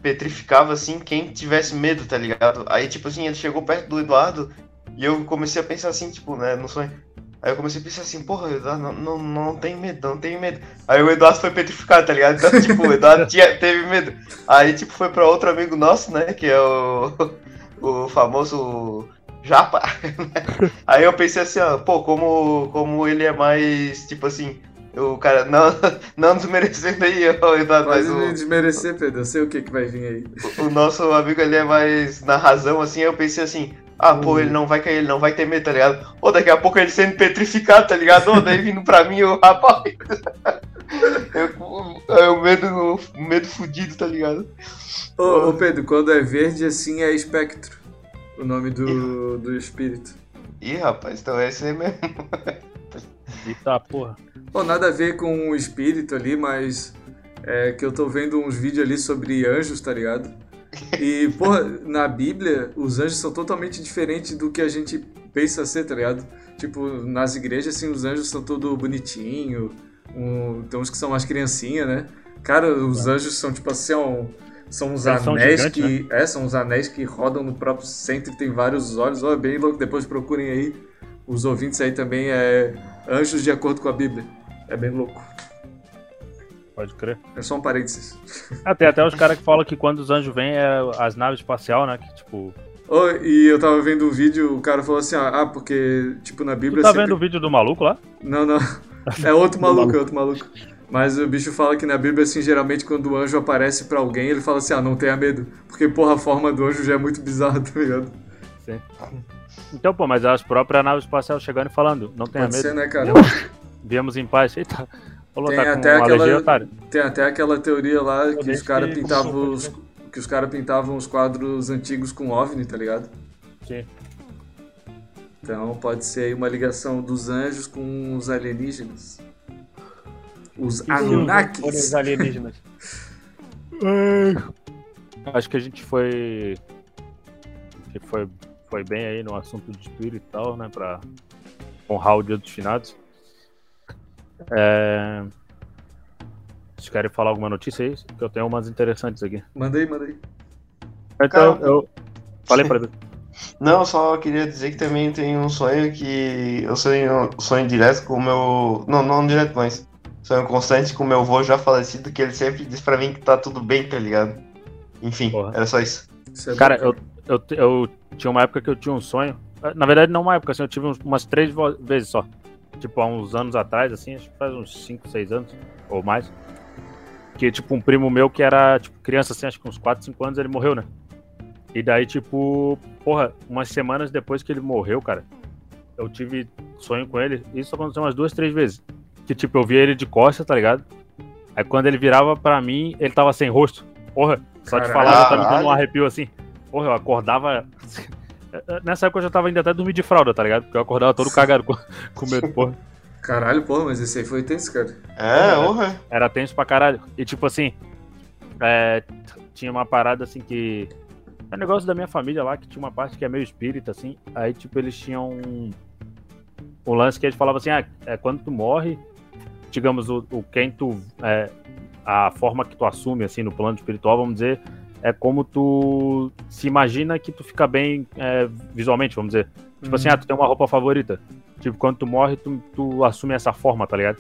petrificava assim quem tivesse medo, tá ligado? Aí, tipo assim, ele chegou perto do Eduardo e eu comecei a pensar assim, tipo, né, no sonho. Aí eu comecei a pensar assim, porra, Eduardo, não, não, não tem medo, não tem medo. Aí o Eduardo foi petrificado, tá ligado? Então, tipo, o Eduardo tinha, teve medo. Aí, tipo, foi pra outro amigo nosso, né, que é o, o famoso Japa. [LAUGHS] né? Aí eu pensei assim, ó, pô, como, como ele é mais, tipo assim, o cara, não, não desmerecendo aí, ó, Eduardo, Pode mas o, me desmerecer, Pedro. Eu sei o que, que vai vir aí. o nosso amigo ele é mais na razão, assim, eu pensei assim, ah, pô, ele não vai cair, ele não vai ter medo, tá ligado? Ou daqui a pouco ele sendo petrificado, tá ligado? Ou daí vindo pra mim, [LAUGHS] o rapaz. Eu, eu medo, medo fudido, tá ligado? Ô, ô, Pedro, quando é verde assim é espectro. O nome do, do espírito. Ih, rapaz, então é esse aí mesmo. [LAUGHS] Eita porra. Pô, nada a ver com o espírito ali, mas é que eu tô vendo uns vídeos ali sobre anjos, tá ligado? E, porra, na Bíblia, os anjos são totalmente diferentes do que a gente pensa ser, tá ligado? Tipo, nas igrejas, assim, os anjos são tudo bonitinho, um, tem uns que são umas criancinhas, né? Cara, os anjos são, tipo assim, ó, são uns Eles são anéis gigantes, que... É, são uns anéis que rodam no próprio centro e tem vários olhos. Ó, é bem louco, depois procurem aí. Os ouvintes aí também é anjos de acordo com a Bíblia. É bem louco. Pode crer. É só um parênteses. [LAUGHS] Ah, tem até os caras que falam que quando os anjos vêm é as naves espacial, né? Que tipo. Oh, e eu tava vendo um vídeo, o cara falou assim, ah, porque, tipo, na Tu Bíblia... tá sempre- vendo o vídeo do maluco lá? Não, não. [LAUGHS] É outro maluco, é outro maluco. Mas o bicho fala que na Bíblia, assim, geralmente quando o anjo aparece pra alguém, ele fala assim, ah, não tenha medo. Porque, porra, a forma do anjo já é muito bizarra, [LAUGHS] tá ligado? Então, pô, mas as próprias naves espaciais chegando e falando, não tenha Pode medo. ser, né, cara? Viemos em paz. Eita. Falou, Tem tá até aquela- otário. Tem até aquela teoria lá que os caras pintavam os... Que os caras pintavam os quadros antigos com OVNI, tá ligado? Sim. Então pode ser aí uma ligação dos anjos com os alienígenas. Os Anunnakis. os alienígenas. [LAUGHS] Acho que a gente foi. foi, foi bem aí no assunto de espírito e tal, né? Pra honrar o dia dos finados. É... Vocês querem falar alguma notícia aí? Que eu tenho umas interessantes aqui. Manda aí. Então, Cara, eu. [LAUGHS] Falei pra Não, só queria dizer que também tem um sonho que eu sonho, sonho direto com o meu. Não, não direto, mas sonho constante com o meu avô já falecido, que ele sempre diz pra mim que tá tudo bem, tá ligado? Enfim, Porra. era só isso. Isso é Cara, eu, eu, eu tinha uma época que eu tinha um sonho. Na verdade, não uma época, assim, eu tive umas três vezes só. Tipo, há uns anos atrás, assim, acho que faz uns 5, 6 anos, ou mais. Que, tipo, um primo meu que era, tipo, criança, assim, acho que uns 4, 5 anos, ele morreu, né? E daí, tipo, porra, umas semanas depois que ele morreu, cara, eu tive sonho com ele. Isso aconteceu umas duas, três vezes. Que, tipo, eu via ele de costas, tá ligado? Aí quando ele virava pra mim, ele tava sem rosto. Porra, só de Caralho. falar já tá me dando um arrepio assim. Porra, eu acordava. Nessa época eu já tava indo até dormir de fralda, tá ligado? Porque eu acordava todo cagado com, [LAUGHS] com medo, porra. Caralho, porra, mas esse aí foi tenso, cara. É, porra. Era tenso pra caralho. E tipo assim, é, tinha uma parada assim que. É um negócio da minha família lá, que tinha uma parte que é meio espírita, assim. Aí, tipo, eles tinham um, um lance que eles falavam assim: ah, é, quando tu morre, digamos, o, o quem tu. É, a forma que tu assume, assim, no plano espiritual, vamos dizer, é como tu se imagina que tu fica bem é, visualmente, vamos dizer. Tipo assim, Uhum. ah, tu tem uma roupa favorita. Tipo, quando tu morre, tu, tu assume essa forma, tá ligado?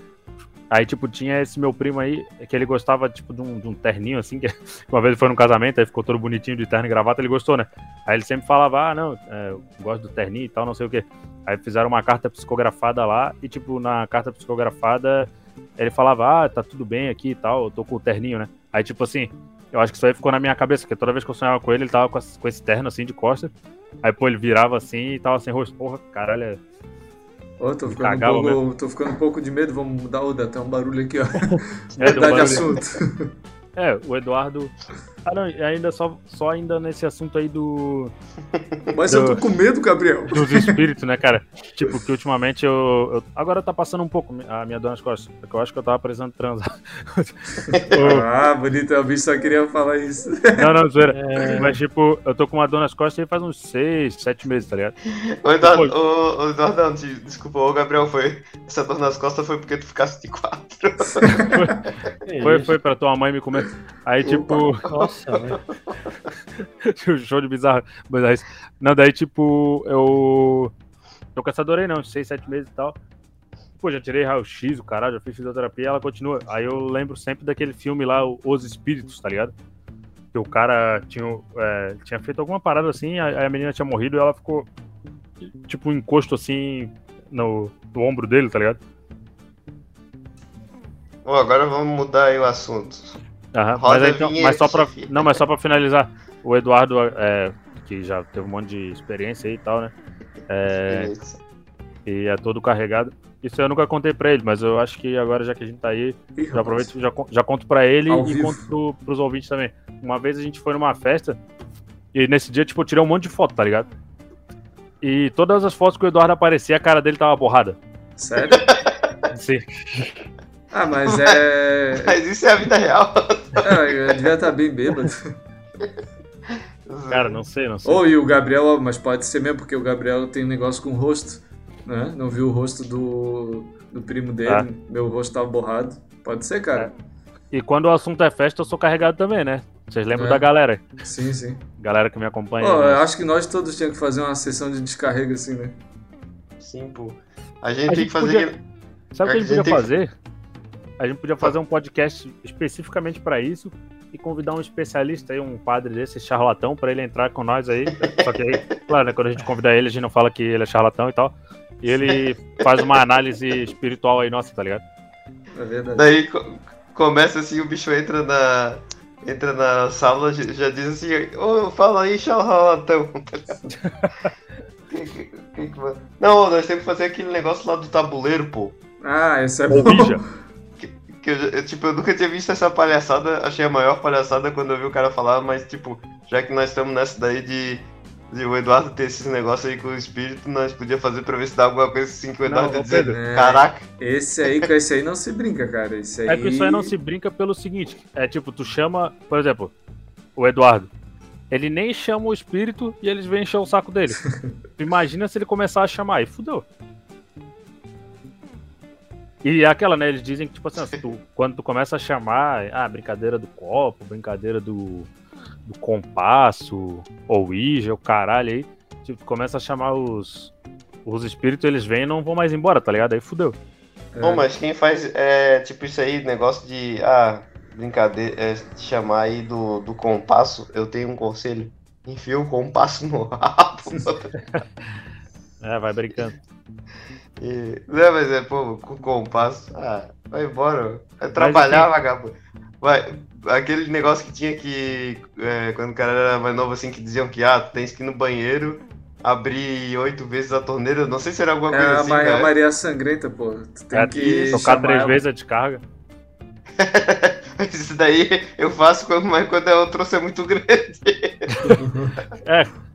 Aí, tipo, tinha esse meu primo aí, que ele gostava, tipo, de um, de um terninho, assim, que [LAUGHS] uma vez ele foi num casamento, aí ficou todo bonitinho de terno e gravata, ele gostou, né? Aí ele sempre falava, ah, não, é, eu gosto do terninho e tal, não sei o quê. Aí fizeram uma carta psicografada lá, e, tipo, na carta psicografada, ele falava, ah, tá tudo bem aqui e tal, eu tô com o terninho, né? Aí, tipo assim, eu acho que isso aí ficou na minha cabeça, porque toda vez que eu sonhava com ele, ele tava com, esse- com esse terno, assim, de costa. Aí, pô, ele virava assim e tava sem rosto. Porra, caralho, é... Tô, ficando um pouco, tô ficando um pouco de medo, vamos mudar o até um barulho aqui, ó. É, Mudar [LAUGHS] de barulho. assunto. É, o Eduardo. Ah, não, e ainda só, só ainda nesse assunto aí do, [LAUGHS] Mas eu tô com medo, Gabriel. dos [LAUGHS] espíritos, né, cara? Tipo, que ultimamente eu, eu- Agora tá passando um pouco a minha dor nas costas. Porque eu acho que eu tava precisando transar. [LAUGHS] Ah, bonito, o bicho só queria falar isso. não, não, zoeira. É. Mas, tipo, eu tô com uma dor nas costas aí faz uns seis, sete meses, tá ligado? Ô, Eduardo, ô, ô, Eduardo, não, te- desculpa, ô, Gabriel, foi. Essa dor nas costas foi porque tu ficasse de quatro. Foi, foi pra tua mãe me comer. Aí, tipo. Nossa, velho. [LAUGHS] Show de bizarro. bizarrice. Não, daí, tipo, eu. Dor aí, não, seis, sete meses e tal. Pô, já tirei raio-x, o caralho, já fiz fisioterapia, ela continua. Aí eu lembro sempre daquele filme lá, Os Espíritos, tá ligado? Que o cara tinha, é, tinha feito alguma parada assim, aí a menina tinha morrido e ela ficou, tipo, um encosto assim no, no ombro dele, tá ligado? Bom, agora vamos mudar aí o assunto. Aham, mas, aí, então, mas só pra, não, mas só pra finalizar, o Eduardo, é, que já teve um monte de experiência aí e tal, né? É, e é todo carregado. Isso eu nunca contei pra ele, mas eu acho que agora, já que a gente tá aí, Ih, já aproveito já, já conto pra ele Ao e vivo. conto pro, pros ouvintes também. Uma vez a gente foi numa festa e nesse dia, tipo, eu tirei um monte de foto, tá ligado? E todas as fotos que o Eduardo aparecia, a cara dele tava borrada. Sério? [LAUGHS] Sim. Ah, mas é. [LAUGHS] Mas isso é a vida real. Eu devia estar bem bêbado. Cara, não sei, não sei. Ou e o Gabriel, mas pode ser mesmo, porque o Gabriel tem um negócio com o rosto, né? Não viu o rosto do, do primo dele, Ah. meu rosto tava borrado. Pode ser, cara. E quando o assunto é festa, eu sou carregado também, né? Vocês lembram É. da galera? Sim, sim. Galera que me acompanha. Né? eu acho que nós todos tínhamos que fazer uma sessão de descarrega assim, né? Sim, pô. A gente A tem gente que fazer. podia- Sabe o que a gente podia tem que- fazer? A gente podia fazer um podcast especificamente pra isso e convidar um especialista aí, um padre desse charlatão, pra ele entrar com nós aí. Só que aí, claro, né, quando a gente convidar ele, a gente não fala que ele é charlatão e tal. E ele faz uma análise espiritual aí, nossa, tá ligado? É verdade. Daí co- começa assim, o bicho entra na. Entra na sala, já já diz assim, ô, fala aí, charlatão. [LAUGHS] tá ligado? Não, nós temos que fazer aquele negócio lá do tabuleiro, pô. Ah, esse é Ou bom. Ouija. [LAUGHS] Que eu, tipo, eu nunca tinha visto essa palhaçada, achei a maior palhaçada quando eu vi o cara falar, mas tipo, já que nós estamos nessa daí de, de o Eduardo ter esses negócios aí com o espírito, nós podíamos fazer pra ver se dá alguma coisa assim que o Eduardo Não, dizer. É. Caraca, Esse aí, com esse aí não se brinca, cara. Esse aí... É que isso aí não se brinca pelo seguinte: é tipo, tu chama, por exemplo, o Eduardo. Ele nem chama o espírito e eles vêm encher o saco dele. [LAUGHS] Imagina se ele começar a chamar, aí fudeu. E é aquela, né? Eles dizem que, tipo assim, tu- quando tu começa a chamar, ah, brincadeira do copo, brincadeira do, do compasso, ou Ouija, o caralho aí, tipo, tu começa a chamar os, os espíritos, eles vêm e não vão mais embora, tá ligado? Aí fudeu. É. Bom, mas quem faz é tipo isso aí, negócio de. Ah, brincadeira, é, de chamar aí do, do compasso, eu tenho um conselho. Enfia o compasso no rabo. [LAUGHS] É, vai brincando. E, não, mas é, pô, com compasso. Ah, vai embora. Vai trabalhar, vagabundo. Vai. Aquele negócio que tinha que. é, quando o cara era mais novo, assim, que diziam que, ah, tu tens que ir no banheiro, abrir oito vezes a torneira. Não sei se era alguma É coisa a, assim. Cara. a Maria Sangrenta, pô. Tu tem É, que tocar três ela. vezes a descarga. [LAUGHS] Mas Isso daí eu faço quando, mas quando o troço é muito grande. É, É, [LAUGHS]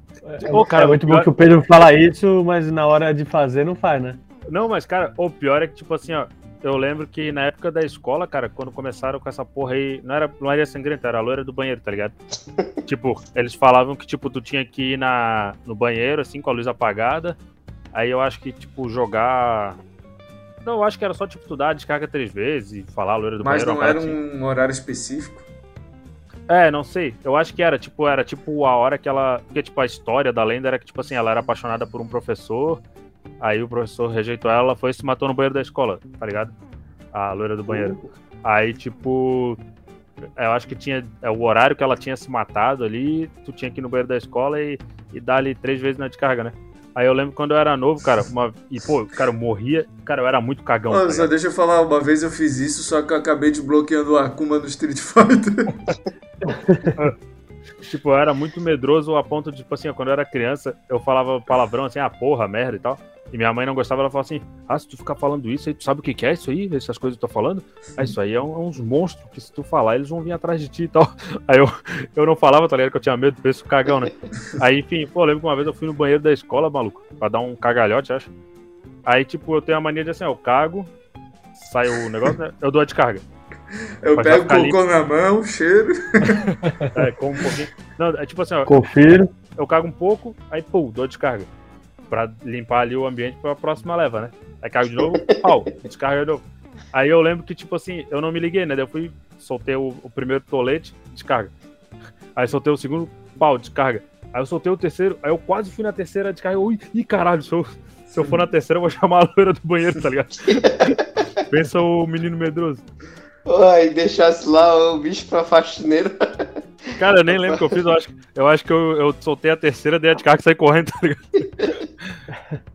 Ô, cara, é muito o bom pior- que o Pedro fala isso, mas na hora de fazer não faz, né? Não, mas, cara, o pior é que, tipo assim, ó, eu lembro que na época da escola, cara, quando começaram com essa porra aí, não era Maria Sangrenta, era a loira do banheiro, tá ligado? [LAUGHS] tipo, eles falavam que, tipo, tu tinha que ir na, no banheiro, assim, com a luz apagada, aí eu acho que, tipo, jogar Não, eu acho que era só, tipo, tu dar a descarga três vezes e falar a loira do Mas banheiro. não uma era assim. um horário específico. É, não sei. Eu acho que era, tipo, era tipo a hora que ela. Porque, tipo, a história da lenda era que, tipo assim, ela era apaixonada por um professor. Aí o professor rejeitou ela, foi e se matou no banheiro da escola, tá ligado? A loira do banheiro. Aí, tipo. Eu acho que tinha. É, o horário que ela tinha se matado ali, tu tinha que ir no banheiro da escola e, e dar ali três vezes na descarga, né? Aí eu lembro quando eu era novo, cara, uma, e pô, cara, eu morria. Cara, eu era muito cagão. Ó, tá só deixa eu falar, uma vez eu fiz isso, só que eu acabei desbloqueando o Akuma no Street [LAUGHS] Fighter. [LAUGHS] Tipo, eu era muito medroso a ponto de, tipo assim, quando eu era criança, eu falava palavrão assim, ah, porra, merda e tal. E minha mãe não gostava, ela falava assim, ah, se tu ficar falando isso aí, tu sabe o que é isso aí? Essas coisas que eu tô falando? Ah, isso aí é, um- é uns monstros que se tu falar, eles vão vir atrás de ti e tal. [LAUGHS] Aí eu, eu não falava, tá ligado? Que eu tinha medo, penso cagão, né? Aí, enfim, pô, lembro que uma vez eu fui no banheiro da escola, maluco, pra dar um cagalhote, acho. Aí, tipo, eu tenho a mania de assim, ó, eu cago, sai o negócio, né? Eu dou a descarga. Eu Mas pego o cocô na mão, cheiro. [LAUGHS] É, como um pouquinho. Não, é tipo assim, ó, Confiro. eu cago um pouco, aí pô, dou descarga. Pra limpar ali o ambiente pra próxima leva, né? Aí cago de novo, pau, descarga de novo. Aí eu lembro que, tipo assim, eu não me liguei, né? Daí eu fui, soltei o, o primeiro tolete, descarga. Aí soltei o segundo, pau, descarga. Aí eu soltei o terceiro, aí eu quase fui na terceira descarga. Ui, ih, caralho, se eu, se eu for na terceira, eu vou [LAUGHS] chamar a loira do banheiro, tá ligado? [LAUGHS] Pensa o menino medroso. Ai, deixasse lá o bicho pra faxineiro. Cara, eu nem lembro o que eu fiz, eu acho, que- eu acho que eu, eu soltei a terceira, dei a descarga e saí correndo, [LAUGHS] tá ligado?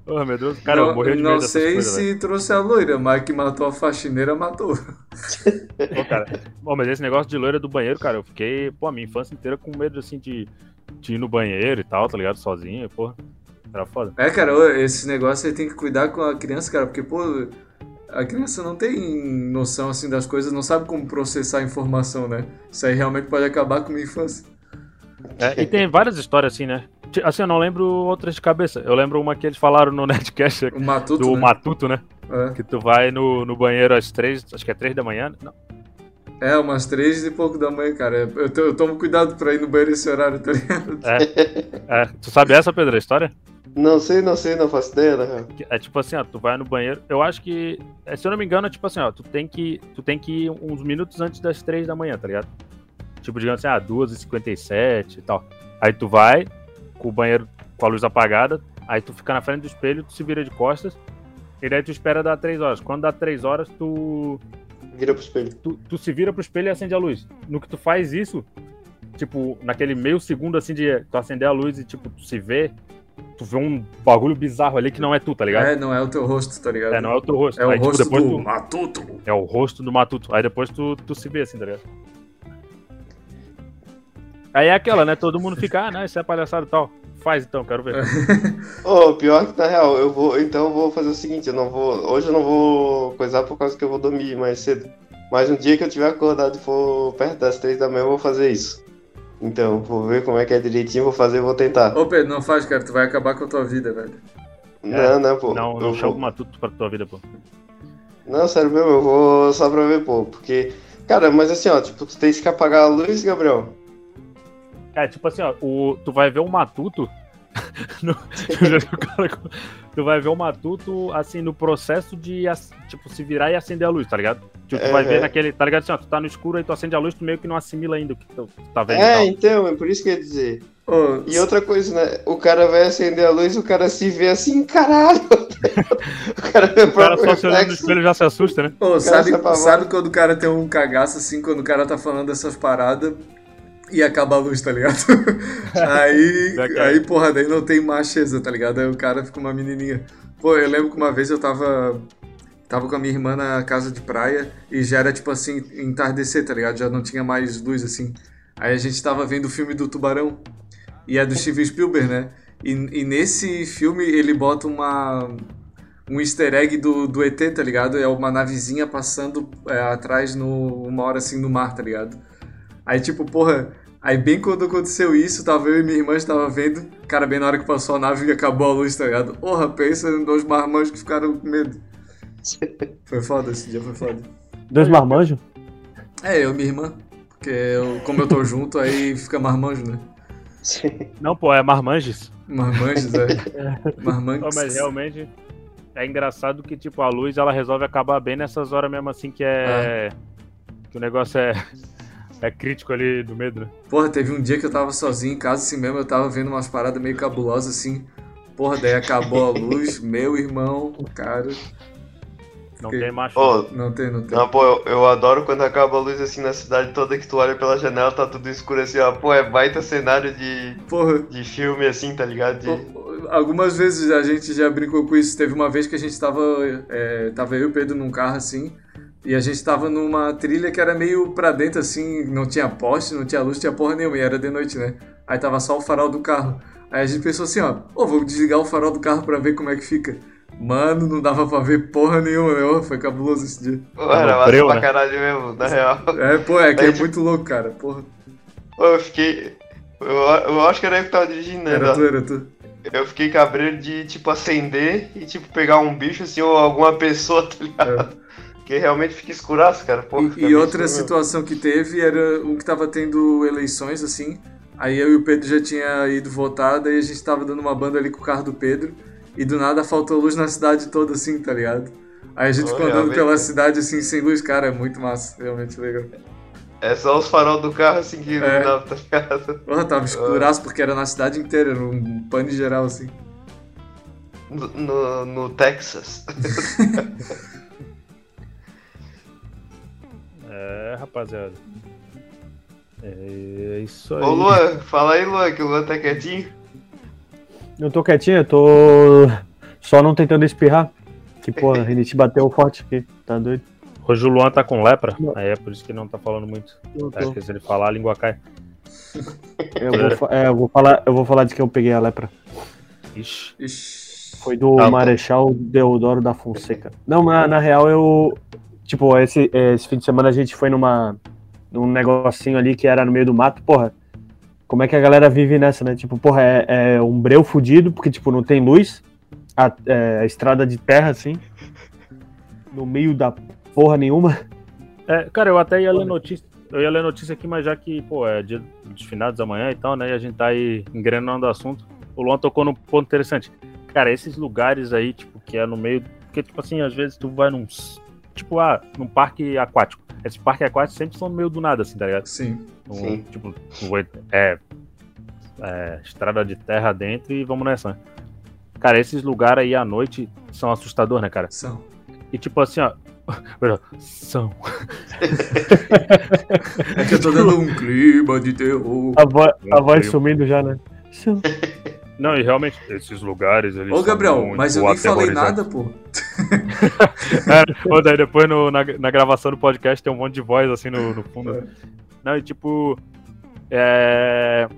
Porra, medroso. Cara, eu não morri de medo não sei coisas, velho. se trouxe a loira, mas que matou a faxineira, matou. Pô, cara. Bom, mas esse negócio de loira do banheiro, cara, eu fiquei, pô, a minha infância inteira com medo, assim, de, de ir no banheiro e tal, tá ligado? Sozinho, porra. Era foda. É, cara, esse negócio aí tem que cuidar com a criança, cara, porque, pô, a criança não tem noção, assim, das coisas, não sabe como processar a informação, né? Isso aí realmente pode acabar com a minha infância. É, e tem várias histórias assim, né? Assim, eu não lembro outras de cabeça. Eu lembro uma que eles falaram no [LAUGHS] Nerdcast O matuto, do né? Matuto, né? É. Que tu vai no, no banheiro às três, acho que é três da manhã. Não. É, umas três e pouco da manhã, cara. Eu, eu tomo cuidado pra ir no banheiro esse horário, tá ligado? É, tu sabe essa, Pedro, a história? Não sei, não sei, não faço ideia. Que É tipo assim, ó, tu vai no banheiro. Eu acho que, é, se eu não me engano, é tipo assim, ó, tu tem que, tu tem que ir uns minutos antes das três da manhã, tá ligado? Tipo, digamos assim, ah, 2h57 e tal. Aí tu vai com o banheiro com a luz apagada, aí tu fica na frente do espelho, tu se vira de costas, e daí tu espera dar três horas. Quando dá três horas, tu, Vira pro espelho. tu, tu se vira pro espelho e acende a luz. No que tu faz isso, tipo, naquele meio segundo assim de tu acender a luz e tipo, tu se vê, tu vê um bagulho bizarro ali que não é tu, tá ligado? É, não é o teu rosto, tá ligado? É, não é o teu rosto. É o Aí, tipo, rosto depois do tu- matuto. É o rosto do Matuto. Aí depois tu, tu se vê assim, tá ligado? Aí é aquela, né? Todo mundo fica, ah, não, isso é palhaçada e tal. Faz então, quero ver. [LAUGHS] Ô, pior que na real, eu vou. Então eu vou fazer o seguinte, eu não vou. Hoje eu não vou coisar por causa que eu vou dormir mais cedo. Mas um dia que eu tiver acordado e for perto das três da manhã, eu vou fazer isso. Então, vou ver como é que é direitinho, vou fazer, vou tentar. Ô, Pedro, não faz, cara. Tu vai acabar com a tua vida, velho. Não, não, pô. Não, eu não chama o Matuto pra tua vida, pô. Não, sério mesmo, eu vou só pra ver, pô. Porque. Cara, mas assim, ó, tipo, tu tens que apagar a luz, Gabriel. É, tipo assim, ó, o, tu vai ver o Matuto. [LAUGHS] no- cara tu vai ver o Matuto, assim, no processo de, tipo, se virar e acender a luz, tá ligado? Tipo, tu vai Uhum. ver naquele, tá ligado? Assim, ó, tu tá no escuro aí tu acende a luz, tu meio que não assimila ainda o que tu, tu tá vendo. e É, tal. então, é por isso que eu ia dizer. Ô, E outra coisa, né? O cara vai acender a luz, o cara se vê assim, caralho! [LAUGHS] o cara vê o O cara só se olhando no espelho já se assusta, né? Ô, sabe, sabe quando o cara tem um cagaço assim, quando o cara tá falando essas paradas e acaba a luz, tá ligado? [LAUGHS] aí, aí, porra, daí não tem macheza, tá ligado? Aí o cara fica uma menininha. Pô, eu lembro que uma vez eu tava. Tava com a minha irmã na casa de praia e já era tipo assim, entardecer, tá ligado? Já não tinha mais luz assim. Aí a gente tava vendo o filme do Tubarão. E é do Steven Spielberg, né? E, e nesse filme ele bota uma, um easter egg do, do ET, tá ligado? É uma navezinha passando é, atrás no, uma hora assim no mar, tá ligado? Aí tipo, porra, aí bem quando aconteceu isso, tava eu e minha irmã estava vendo, cara, bem na hora que passou a nave e acabou a luz, tá ligado? Porra, pensa em dois marmanjos que ficaram com medo. [LAUGHS] Foi foda, esse dia foi foda. Dois marmanjos? É, eu e minha irmã. Porque eu, como eu tô junto, aí fica marmanjo, né? Não, pô, é Marmanges. Marmanjos, é. [LAUGHS] Marmanjos. mas realmente. é engraçado que, tipo, a luz ela resolve acabar bem nessas horas mesmo assim que é. Que o negócio é. É crítico ali do medo, né? Porra, teve um dia que eu tava sozinho em casa assim mesmo, eu tava vendo umas paradas meio cabulosas assim. Porra, daí acabou a luz, [LAUGHS] meu irmão, cara. Não Fiquei- tem macho. Ô, Não tem, não tem. não, pô, eu, eu adoro quando acaba a luz assim na cidade toda que tu olha pela janela, tá tudo escuro assim, ó. Pô, é baita cenário de, Porra, de filme assim, tá ligado? De... Algumas vezes a gente já brincou com isso. Teve uma vez que a gente tava. é, tava eu e o Pedro num carro assim. E a gente tava numa trilha que era meio pra dentro assim. Não tinha poste, não tinha luz, tinha porra nenhuma. E era de noite, né? Aí tava só o farol do carro. Aí a gente pensou assim: ó, ô, vou desligar o farol do carro pra ver como é que fica. Mano, não dava pra ver porra nenhuma, né? Ô, Foi cabuloso esse dia. Pô, era massa breu, pra né? caralho mesmo, na real. É, pô, é que é Aí, tipo- muito louco, cara. Porra. Pô, eu fiquei. Eu, eu acho que era eu que tava dirigindo, né? Era tu, era tu. Eu fiquei cabreiro de, tipo, acender e, tipo, pegar um bicho, assim, ou alguma pessoa, tá ligado? Porque realmente fica escuraço, cara. Pô. E, e outra mesmo. situação que teve era um que tava tendo eleições, assim. Aí eu e o Pedro já tinha ido votar, daí a gente tava dando uma banda ali com o carro do Pedro. E do nada faltou luz na cidade toda, assim, tá ligado? Aí a gente ficou andando pela cidade, assim, sem luz. Cara, é muito massa, realmente legal. É só os farol do carro, assim, que É. não dá, tá ligado? Porra, tava escuraço porque era na cidade inteira, era um pane geral, assim. No, no, no Texas. [LAUGHS] É, rapaziada. É isso aí. Ô, Luan, fala aí, Luan, que o Luan tá quietinho. Eu tô quietinho, eu tô só não tentando espirrar. Que, porra, a rinite bateu forte aqui, tá doido? Hoje o Luan tá com lepra, Não. aí é por isso que não tá falando muito. Acho que se ele falar, a língua cai. eu vou, é, eu vou falar, eu vou falar de que eu peguei a lepra. Ixi. Ixi. Foi do. Marechal Deodoro da Fonseca. Não, na, na real eu. Tipo, esse, esse fim de semana a gente foi numa. num negocinho ali que era no meio do mato, porra. Como é que a galera vive nessa, né? Tipo, porra, é, é um breu fudido, porque, tipo, não tem luz. A, é, a estrada de terra, assim. No meio da porra nenhuma. É, cara, eu até ia ler notícia. Eu ia ler notícia aqui, mas já que, pô, é dia dos finados amanhã e tal, né? E a gente tá aí engrenando o assunto. O Luan tocou num ponto interessante. Cara, esses lugares aí, tipo, que é no meio. Porque, tipo assim, às vezes tu vai num. Tipo, ah, num parque aquático. Esses parques aquáticos sempre são no meio do nada, assim, tá ligado? Sim. Um, Sim. Tipo, é, é, estrada de terra dentro e vamos nessa. né? Cara, esses lugares aí à noite são assustadores, né, cara? São. E tipo assim, ó. Perdão, [LAUGHS] São. É que eu tô dando um clima de terror. A, vo a voz sumindo já, né? Sim. [LAUGHS] Não, e realmente, esses lugares eles Ô, Gabriel, mas eu nem falei nada, pô. [LAUGHS] É, daí depois no- na, na gravação do podcast tem um monte de voz assim no, no fundo. É. Não, e tipo. É...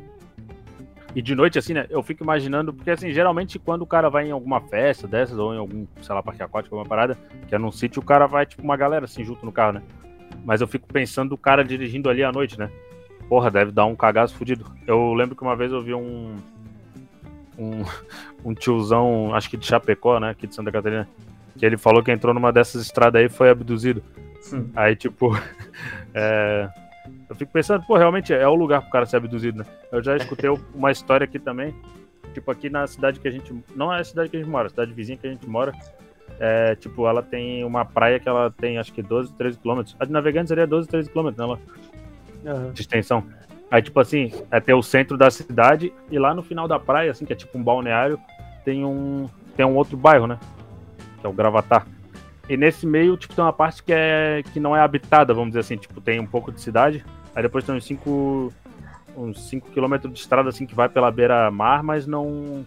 E de noite, assim, né? Eu fico imaginando, porque assim, geralmente quando o cara vai em alguma festa dessas, ou em algum, sei lá, parque aquático, alguma parada, que é num sítio, o cara vai, tipo, uma galera assim, junto no carro, né? Mas eu fico pensando o cara dirigindo ali à noite, né? Porra, deve dar um cagaço fudido. Eu lembro que uma vez eu vi um. Um, um tiozão, acho que de Chapecó, né? Aqui de Santa Catarina. Que ele falou que entrou numa dessas estradas aí e foi abduzido. Hum. Aí, tipo. [LAUGHS] é, eu fico pensando, pô, realmente é o lugar pro cara ser abduzido, né? Eu já escutei [LAUGHS] uma história aqui também. Tipo, aqui na cidade que a gente. Não é a cidade que a gente mora, a cidade vizinha que a gente mora. É, tipo, ela tem uma praia que ela tem acho que 12, 13 quilômetros. A de Navegantes seria 12, 13 quilômetros, né? Ela, Aham. de extensão. Aí, tipo assim, é ter o centro da cidade e lá no final da praia, assim, que é tipo um balneário, tem um, tem um outro bairro, né? Que é o Gravatar. E nesse meio, tipo, tem uma parte que, é, que não é habitada, vamos dizer assim. Tipo, tem um pouco de cidade. Aí depois tem uns 5 uns 5 quilômetros de estrada, assim, que vai pela beira-mar, mas não...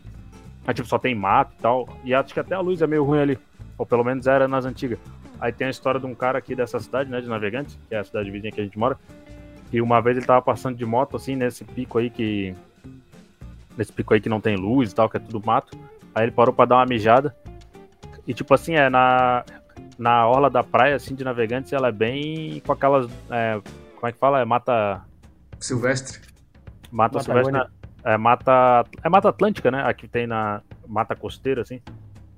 Aí, tipo, só tem mato e tal. E acho que até a luz é meio ruim ali. Ou pelo menos era nas antigas. Aí tem a história de um cara aqui dessa cidade, né, de Navegantes, que é a cidade vizinha que a gente mora. E uma vez ele tava passando de moto, assim, nesse pico aí que. Nesse pico aí que não tem luz e tal, que é tudo mato. Aí ele parou pra dar uma mijada. E tipo assim, é na. Na orla da praia, assim, de navegantes, ela é bem com aquelas. é, como é que fala? É mata. Silvestre. Mata Patagônia. silvestre. É mata. É mata atlântica, né? Aqui tem na. Mata costeira, assim.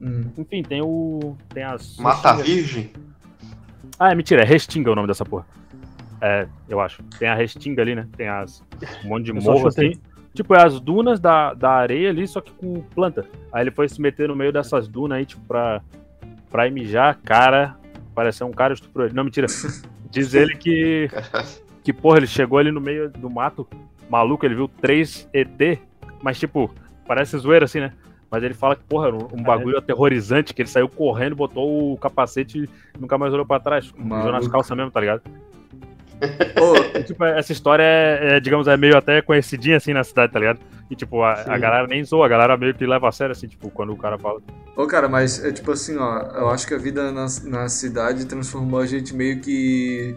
Hum. Enfim, tem o. Tem as. Mata Virgem. Ah, é mentira, é Restinga o nome dessa porra. É, eu acho. Tem a Restinga ali, né? Tem as. Um monte de Eu morro assim. Tipo, é as dunas da, da areia ali, só que com planta. Aí ele foi se meter no meio dessas dunas aí, tipo, pra, pra ir mijar, cara. Pareceu um cara estuprou ele. Não, mentira. [LAUGHS] Diz ele que, que, porra, ele chegou ali no meio do mato, maluco, ele viu três ET, mas tipo, parece zoeira assim, né? Mas ele fala que, porra, era um, um bagulho aterrorizante, que ele saiu correndo, botou o capacete e nunca mais olhou pra trás. Mijou nas Maluco. calças mesmo, tá ligado? Tipo, essa história é, é, digamos, é meio até conhecidinha assim na cidade, tá ligado? E tipo, a, a galera nem zoa, a galera meio que leva a sério, assim, tipo, quando o cara fala. Ô, cara, mas é tipo assim, ó, eu acho que a vida na, na cidade transformou a gente meio que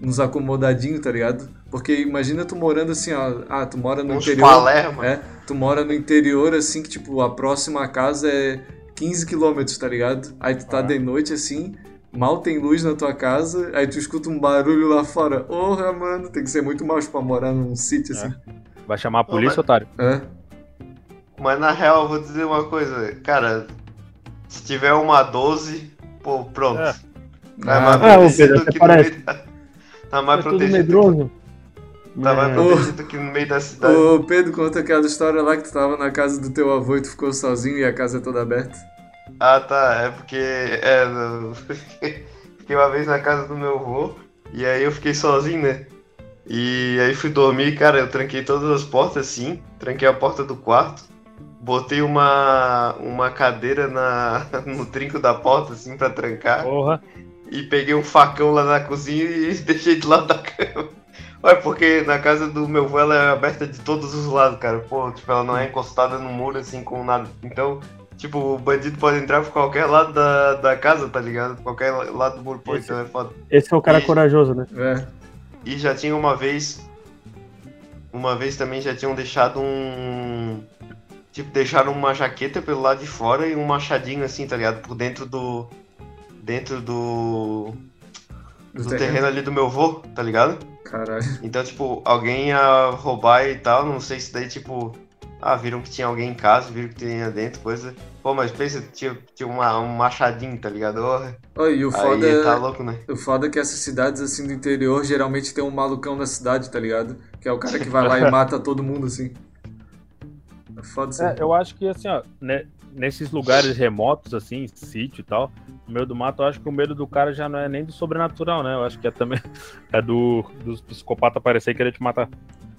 nos acomodadinhos, tá ligado? Porque imagina tu morando assim, ó, ah, tu mora no Uns interior. Palermo. É, tu mora no interior, assim, que, tipo, a próxima casa é 15 quilômetros, tá ligado? Aí tu tá Ah. de noite, assim, mal tem luz na tua casa, aí tu escuta um barulho lá fora. Porra, mano, tem que ser muito macho pra morar num sítio, assim. Vai chamar a polícia, mas- otário. É. Mas na real, eu vou dizer uma coisa. Cara, se tiver uma 12, pô, pronto. É. Tá Ah, mais Ah, protegido Pedro, que até no parece. meio da... Tá mais É protegido. medroso. Tá mais É. protegido que no meio da cidade. Ô, Pedro, conta aquela história lá que tu tava na casa do teu avô e tu ficou sozinho e a casa é toda aberta. Ah, tá. É porque. É, não- [LAUGHS] fiquei uma vez na casa do meu avô e aí eu fiquei sozinho, né? E aí fui dormir, cara. Eu tranquei todas as portas assim, tranquei a porta do quarto, botei uma, uma cadeira na, [LAUGHS] no trinco da porta, assim, pra trancar. Porra. E peguei um facão lá na cozinha e [LAUGHS] deixei de lado da cama. Olha, porque na casa do meu avô ela é aberta de todos os lados, cara. Pô, tipo, ela não é encostada no muro assim com nada. Então, tipo, o bandido pode entrar por qualquer lado da, da casa, tá ligado? Por qualquer lado do muro, pô, Esse- então é foda. Esse é o cara E- corajoso, né? É. E já tinha uma vez. Uma vez também já tinham deixado um. Tipo, deixaram uma jaqueta pelo lado de fora e um machadinho assim, tá ligado? Por dentro do. Dentro do. Do Do terreno. terreno ali do meu avô, tá ligado? Caralho. Então, tipo, alguém ia roubar e tal, não sei se daí, tipo, ah, viram que tinha alguém em casa, viram que tinha dentro, coisa. Pô, mas pensa, tinha, tinha uma, um machadinho, tá ligado? Oh, Oi, e o foda, aí é, tá louco, né? o foda é que essas cidades assim do interior geralmente tem um malucão na cidade, tá ligado? Que é o cara que vai lá e [LAUGHS] mata todo mundo assim. É foda isso. É, eu acho que assim, ó, né, nesses lugares remotos, assim, sítio e tal, no meio do mato, eu acho que o medo do cara já não é nem do sobrenatural, né? Eu acho que é também [LAUGHS] é do dos psicopatas aparecer e querer te matar.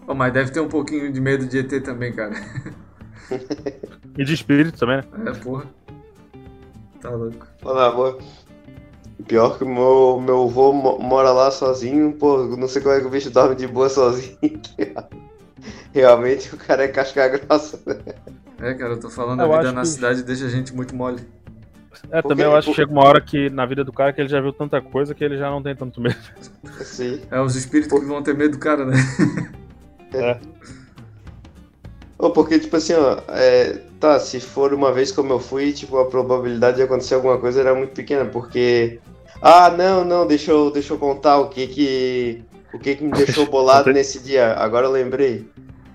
Pô, mas deve ter um pouquinho de medo de ET também, cara. [LAUGHS] E de espírito também, né? É, porra. Tá louco. Pô, na boa. Pior que o meu, meu avô mo- mora lá sozinho, pô, não sei como é que o bicho dorme de boa sozinho. [LAUGHS] Realmente o cara é casca grossa. né? É, cara, eu tô falando, Eu a vida na que- cidade deixa a gente muito mole. É, Porque- também eu acho que chega uma hora que na vida do cara que ele já viu tanta coisa que ele já não tem tanto medo. Assim. É os espíritos que vão ter medo do cara, né? [LAUGHS] Ô, porque, tipo assim, ó, é, tá, se for uma vez como eu fui, tipo, a probabilidade de acontecer alguma coisa era muito pequena, porque. Ah, não, não, deixa eu, deixa eu contar o que que. O que que me deixou [LAUGHS] bolado nesse dia. Agora eu lembrei.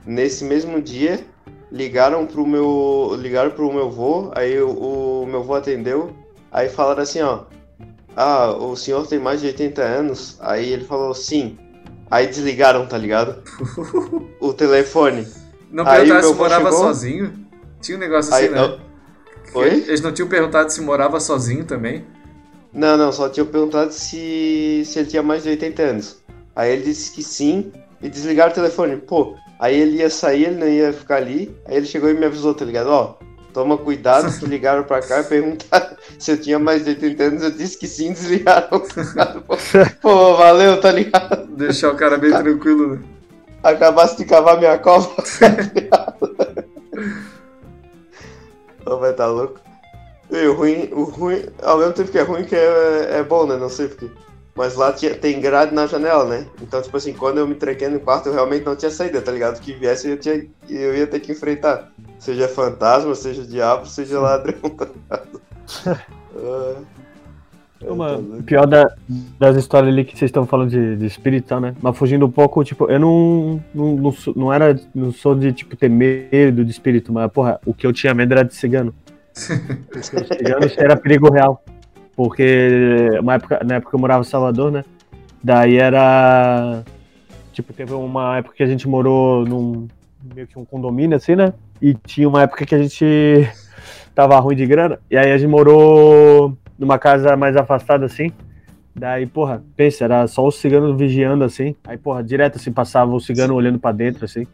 Nesse mesmo dia, ligaram pro meu. Ligaram pro meu vô, aí o, o meu vô atendeu, aí falaram assim, ó. Ah, o senhor tem mais de 80 anos? Aí ele falou sim. Aí desligaram, tá ligado? o telefone. Não perguntaram se morava chegou. sozinho? Tinha um negócio assim, Aí, né? ó, Oi? Eles não tinham perguntado se morava sozinho também? Não, não, só tinha perguntado se, se ele tinha mais de 80 anos. Aí ele disse que sim e desligaram o telefone. Pô, aí ele ia sair, ele não ia ficar ali. Aí ele chegou e me avisou, tá ligado? Ó, toma cuidado, que ligaram pra cá e perguntaram [LAUGHS] se eu tinha mais de 80 anos. Eu disse que sim, desligaram. Pô, [LAUGHS] Pô, valeu, tá ligado? Deixar o cara bem tranquilo, né? Acabasse de cavar minha cova. [LAUGHS] Ô, vai tá louco. E o ruim, o ruim, ao mesmo tempo que é ruim, que é, é bom, né? Não sei porquê. Mas lá tinha, tem grade na janela, né? Então, tipo assim, quando eu me tranquei no quarto, eu realmente não tinha saída, tá ligado? Que viesse, eu, tinha, eu ia ter que enfrentar. Seja fantasma, seja diabo, seja ladrão, tá ligado? [LAUGHS] Ah, Ô, tá mano, louco. o pior da- das histórias ali que vocês estão falando de, de espírito tal, né? Mas fugindo um pouco, tipo, eu não, não, não, sou, não era, não sou de, tipo, ter medo de espírito, mas, porra, o que eu tinha medo era de cigano. [LAUGHS] Ciganos era perigo real. Porque uma época, na época eu morava em Salvador, né? Daí era. Tipo, teve uma época que a gente morou num, meio que um condomínio, assim, né? E tinha uma época que a gente [LAUGHS] tava ruim de grana. E aí a gente morou numa casa mais afastada, assim. Daí, porra, pensa, era só o cigano vigiando, assim. Aí, porra, direto, assim, passava o cigano olhando pra dentro, assim.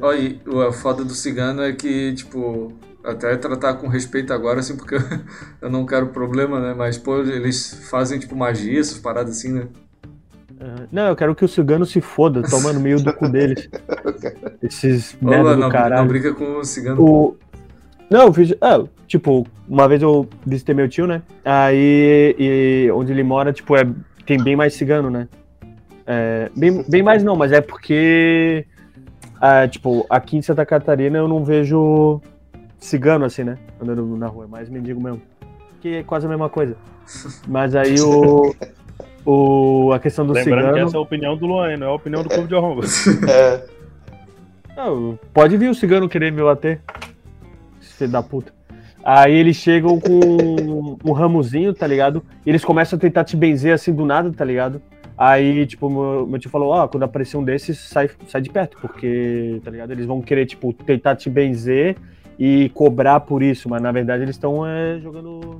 Olha, o foda do cigano é que, tipo, até tratar com respeito agora, assim, porque [LAUGHS] eu não quero problema, né? Mas, pô, eles fazem, tipo, magia, essas paradas assim, né? Uh, não, eu quero que o cigano se foda, toma no meio do cu deles. [LAUGHS] Esses merda não, do caralho. não briga com o cigano. O... Não, eu fiz. Ah, tipo, uma vez eu visitei meu tio, né? Aí, e onde ele mora, tipo, é, tem bem mais cigano, né? É, bem, bem mais não, mas é porque, ah, tipo, aqui em Santa Catarina eu não vejo cigano assim, né? Andando na rua, é mais mendigo mesmo. Que é quase a mesma coisa. [LAUGHS] Mas aí o. o a questão do Lembrando cigano. que essa é a opinião do Luan, não é a opinião do povo de Arromba. [LAUGHS] É, Não, pode vir o cigano querer me bater. Filho da puta. Aí eles chegam com um ramozinho, tá ligado? E eles começam a tentar te benzer assim do nada, tá ligado? Aí, tipo, meu, meu tio falou, ó, quando aparecer um desses, sai, sai de perto, porque, tá ligado? Eles vão querer, tipo, tentar te benzer e cobrar por isso, mas na verdade eles estão é, jogando.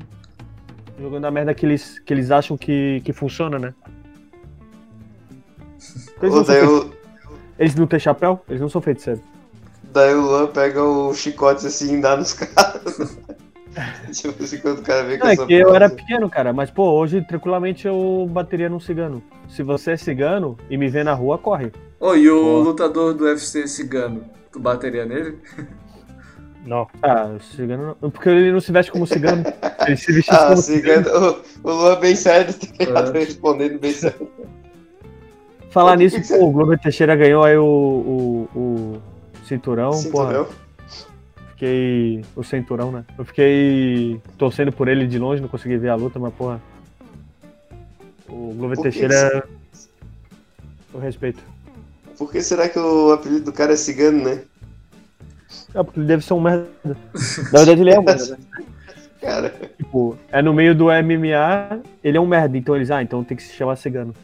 Jogando a merda que eles, que eles acham que, que funciona, né? [LAUGHS] Eles não, daí, o, eles não têm chapéu? Eles não são feiticeiros. daí o Luan pega o chicote assim e dá nos [LAUGHS] caras. tipo assim, quando o cara vê com Não, é que eu era pequeno, cara, mas pô, hoje tranquilamente eu bateria num cigano. Se você é cigano e me vê na rua, corre. Ô, e o Ó. lutador do UFC cigano, tu bateria nele? [LAUGHS] Não. Ah, o cigano não. Porque ele não se veste como cigano. [LAUGHS] Ele se veste Ah, como cigano, o, o Luan bem sério, tá ligado? É. [LAUGHS] Respondendo bem sério. Falar [LAUGHS] nisso, pô, o Glover Teixeira ganhou aí o, o, o cinturão, porra. Cinturão. Fiquei. O cinturão, né? Eu fiquei torcendo por ele de longe, não consegui ver a luta, mas porra. O Glover Por que Teixeira. Eu respeito. Por que será que o apelido do cara é cigano, né? É, porque ele deve ser um merda. Na verdade, ele é um merda? [LAUGHS] Cara, Tipo, é no meio do MMA, ele é um merda, então eles, ah, então tem que se chamar cigano.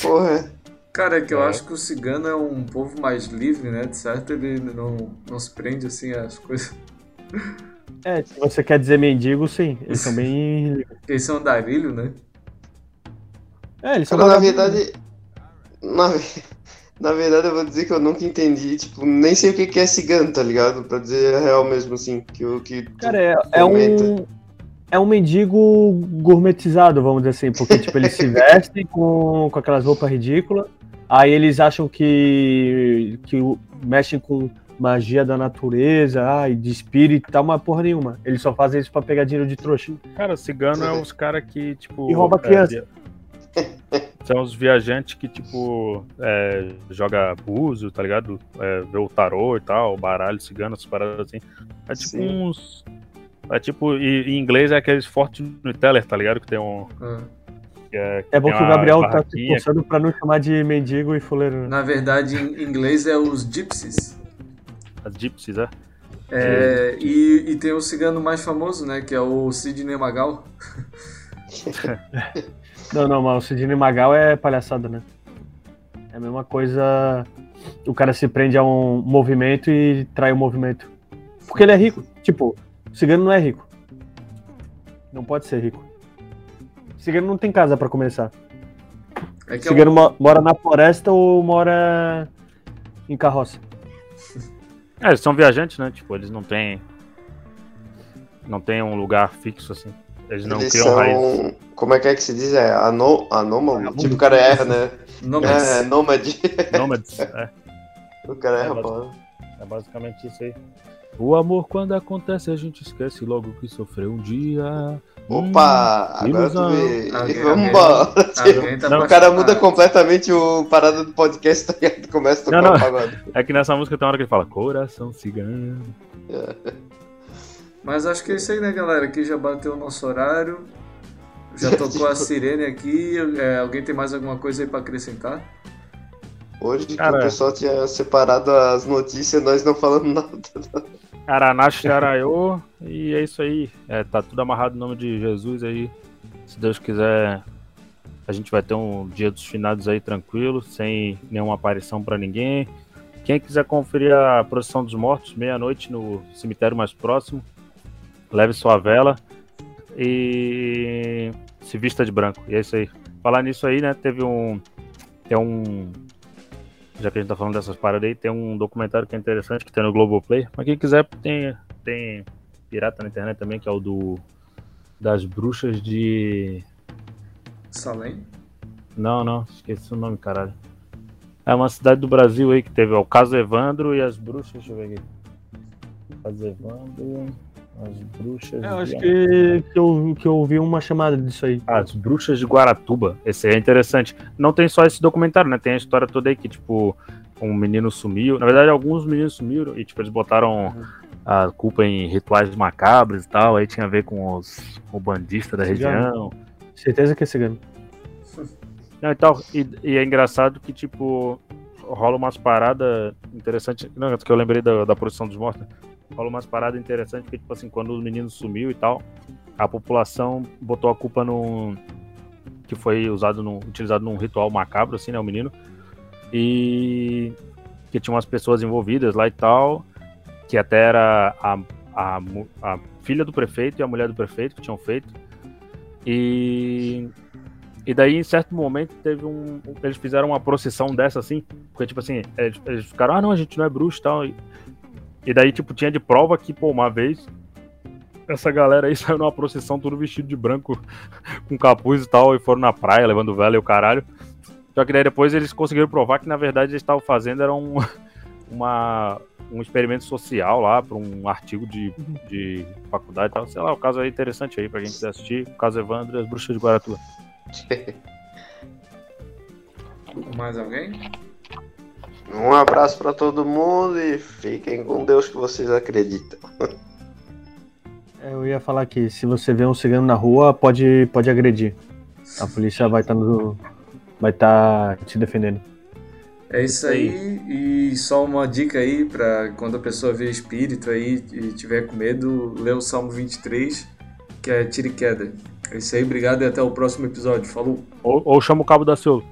porra. Cara, é que eu É. acho que o cigano é um povo mais livre, né? De certo, ele não, não se prende assim às coisas. É, se você quer dizer mendigo, sim. Eles são bem. Porque eles são andarilho, né? É, eles são Cara, na verdade. Na, na verdade, eu vou dizer que eu nunca entendi, tipo, nem sei o que que é cigano, tá ligado? Pra dizer a real mesmo, assim, que o que. Cara, é, é um. É um mendigo gourmetizado, vamos dizer assim, porque tipo, eles se [LAUGHS] vestem com, com aquelas roupas ridículas, aí eles acham que, que o- mexem com magia da natureza, ai, de espírito e tal, mas porra nenhuma. Eles só fazem isso pra pegar dinheiro de trouxa. Cara, cigano é os caras que, tipo. E rouba é, criança. São os viajantes que, tipo, é, joga búzio, tá ligado? É, vê o tarô e tal, baralho, cigano, essas paradas assim. É tipo Sim. uns. É tipo, e, em inglês é aqueles fortune teller, tá ligado? Que tem um. Que é, É bom que o Gabriel tá se barraquinha. esforçando pra não chamar de mendigo e fuleiro. né? Na verdade, em inglês é os gypsies. As gypsies, é? É, e, e tem o cigano mais famoso, né? Que é o Sidney Magal. [LAUGHS] [LAUGHS] Não, não, mas o Sidney Magal é palhaçada, né? É a mesma coisa. O cara se prende a um movimento e trai o movimento. Porque ele é rico. Tipo, o cigano não é rico. Não pode ser rico. O cigano não tem casa pra começar. É O que é um, cigano mo- mora na floresta ou mora em carroça. É, eles são viajantes, né? Tipo, eles não têm. Não tem um lugar fixo, assim. Eles não Eles criam são. raiz. Como é que é que se diz? É anô, anômalo? Vagabundo. Tipo, o cara erra, né? não, É, nômade. Nômades. [LAUGHS] É, O cara É, erra, mas- pô. é basicamente isso aí. O amor, quando acontece, a gente esquece logo que sofreu um dia. Opa! Hum, agora tu vê. Alguém- [LAUGHS] Vambora! [LAUGHS] alguém tá Não, O cara muda completamente o parada do podcast, tá ligado? Começa a tocar Não, não. o pagode. É que nessa música tem uma hora que ele fala Coração cigano. Mas acho que é isso aí, né, galera? Aqui já bateu o nosso horário. Já tocou a [LAUGHS] sirene aqui. É, alguém tem mais alguma coisa aí pra acrescentar? Hoje que Cara. o pessoal tinha separado as notícias, nós não falamos [LAUGHS] nada. Aranash Araiô. E é isso aí. É, tá tudo amarrado no nome de Jesus aí. Se Deus quiser, a gente vai ter um dia dos finados aí tranquilo, sem nenhuma aparição pra ninguém. quem quiser conferir a procissão dos mortos, meia-noite no cemitério mais próximo, leve sua vela e se vista de branco. E é isso aí. Falar nisso aí, né? Teve um. Tem um. Já que a gente tá falando dessas paradas aí, tem um documentário que é interessante que tem no Globoplay. Mas quem quiser, tem, tem pirata na internet também, que é o do. Das bruxas de. Salem? Não, não, esqueci o nome, caralho. É uma cidade do Brasil aí que teve ó, o Caso Evandro e as bruxas. Deixa eu ver aqui. Caso Evandro. As bruxas. É, eu de- acho que, que, eu, que eu ouvi uma chamada disso aí. As Bruxas de Guaratuba. Esse aí é interessante. Não tem só esse documentário, né? Tem a história toda aí que, tipo, um menino sumiu. Na verdade, alguns meninos sumiram e, tipo, eles botaram a culpa em rituais macabros e tal. Aí tinha a ver com os o bandista da Cigano. região. Certeza que é cigano. Não, e, tal. E, e é engraçado que, tipo, rola umas paradas interessantes. Não, que eu lembrei da, da produção dos mortos. né? Rola umas paradas interessantes que, tipo assim, quando o menino sumiu e tal, a população botou a culpa no. que foi usado num, utilizado num ritual macabro, assim, né? O menino. E que tinha umas pessoas envolvidas lá e tal, que até era a, a, a filha do prefeito e a mulher do prefeito que tinham feito. E e daí, em certo momento, teve um. Eles fizeram uma procissão dessa assim. Porque, tipo assim, eles, eles ficaram, ah, não, a gente não é bruxo e tal. E, daí, tipo, tinha de prova que, pô, uma vez. Essa galera aí [LAUGHS] saiu numa procissão tudo vestido de branco, [LAUGHS] com capuz e tal, e foram na praia levando vela e o caralho. Só que daí depois eles conseguiram provar que, na verdade, eles estavam fazendo era um, [LAUGHS] uma, um experimento social lá, para um artigo de, de faculdade e tal. Sei lá, o caso é interessante aí pra quiser assistir. O caso Evandro e as Bruxas de Guaratuba. Mais alguém? Um abraço pra todo mundo e fiquem com Deus que vocês acreditam. É, Eu ia falar que se você vê um cigano na rua, pode, pode agredir. A polícia vai estar no. Vai estar te defendendo. É isso aí, e só uma dica aí pra quando a pessoa vê espírito aí e tiver com medo, lê o Salmo 23, que é tiro e queda. É isso aí, obrigado e até o próximo episódio. Falou! Ou, ou chama o cabo da Silva.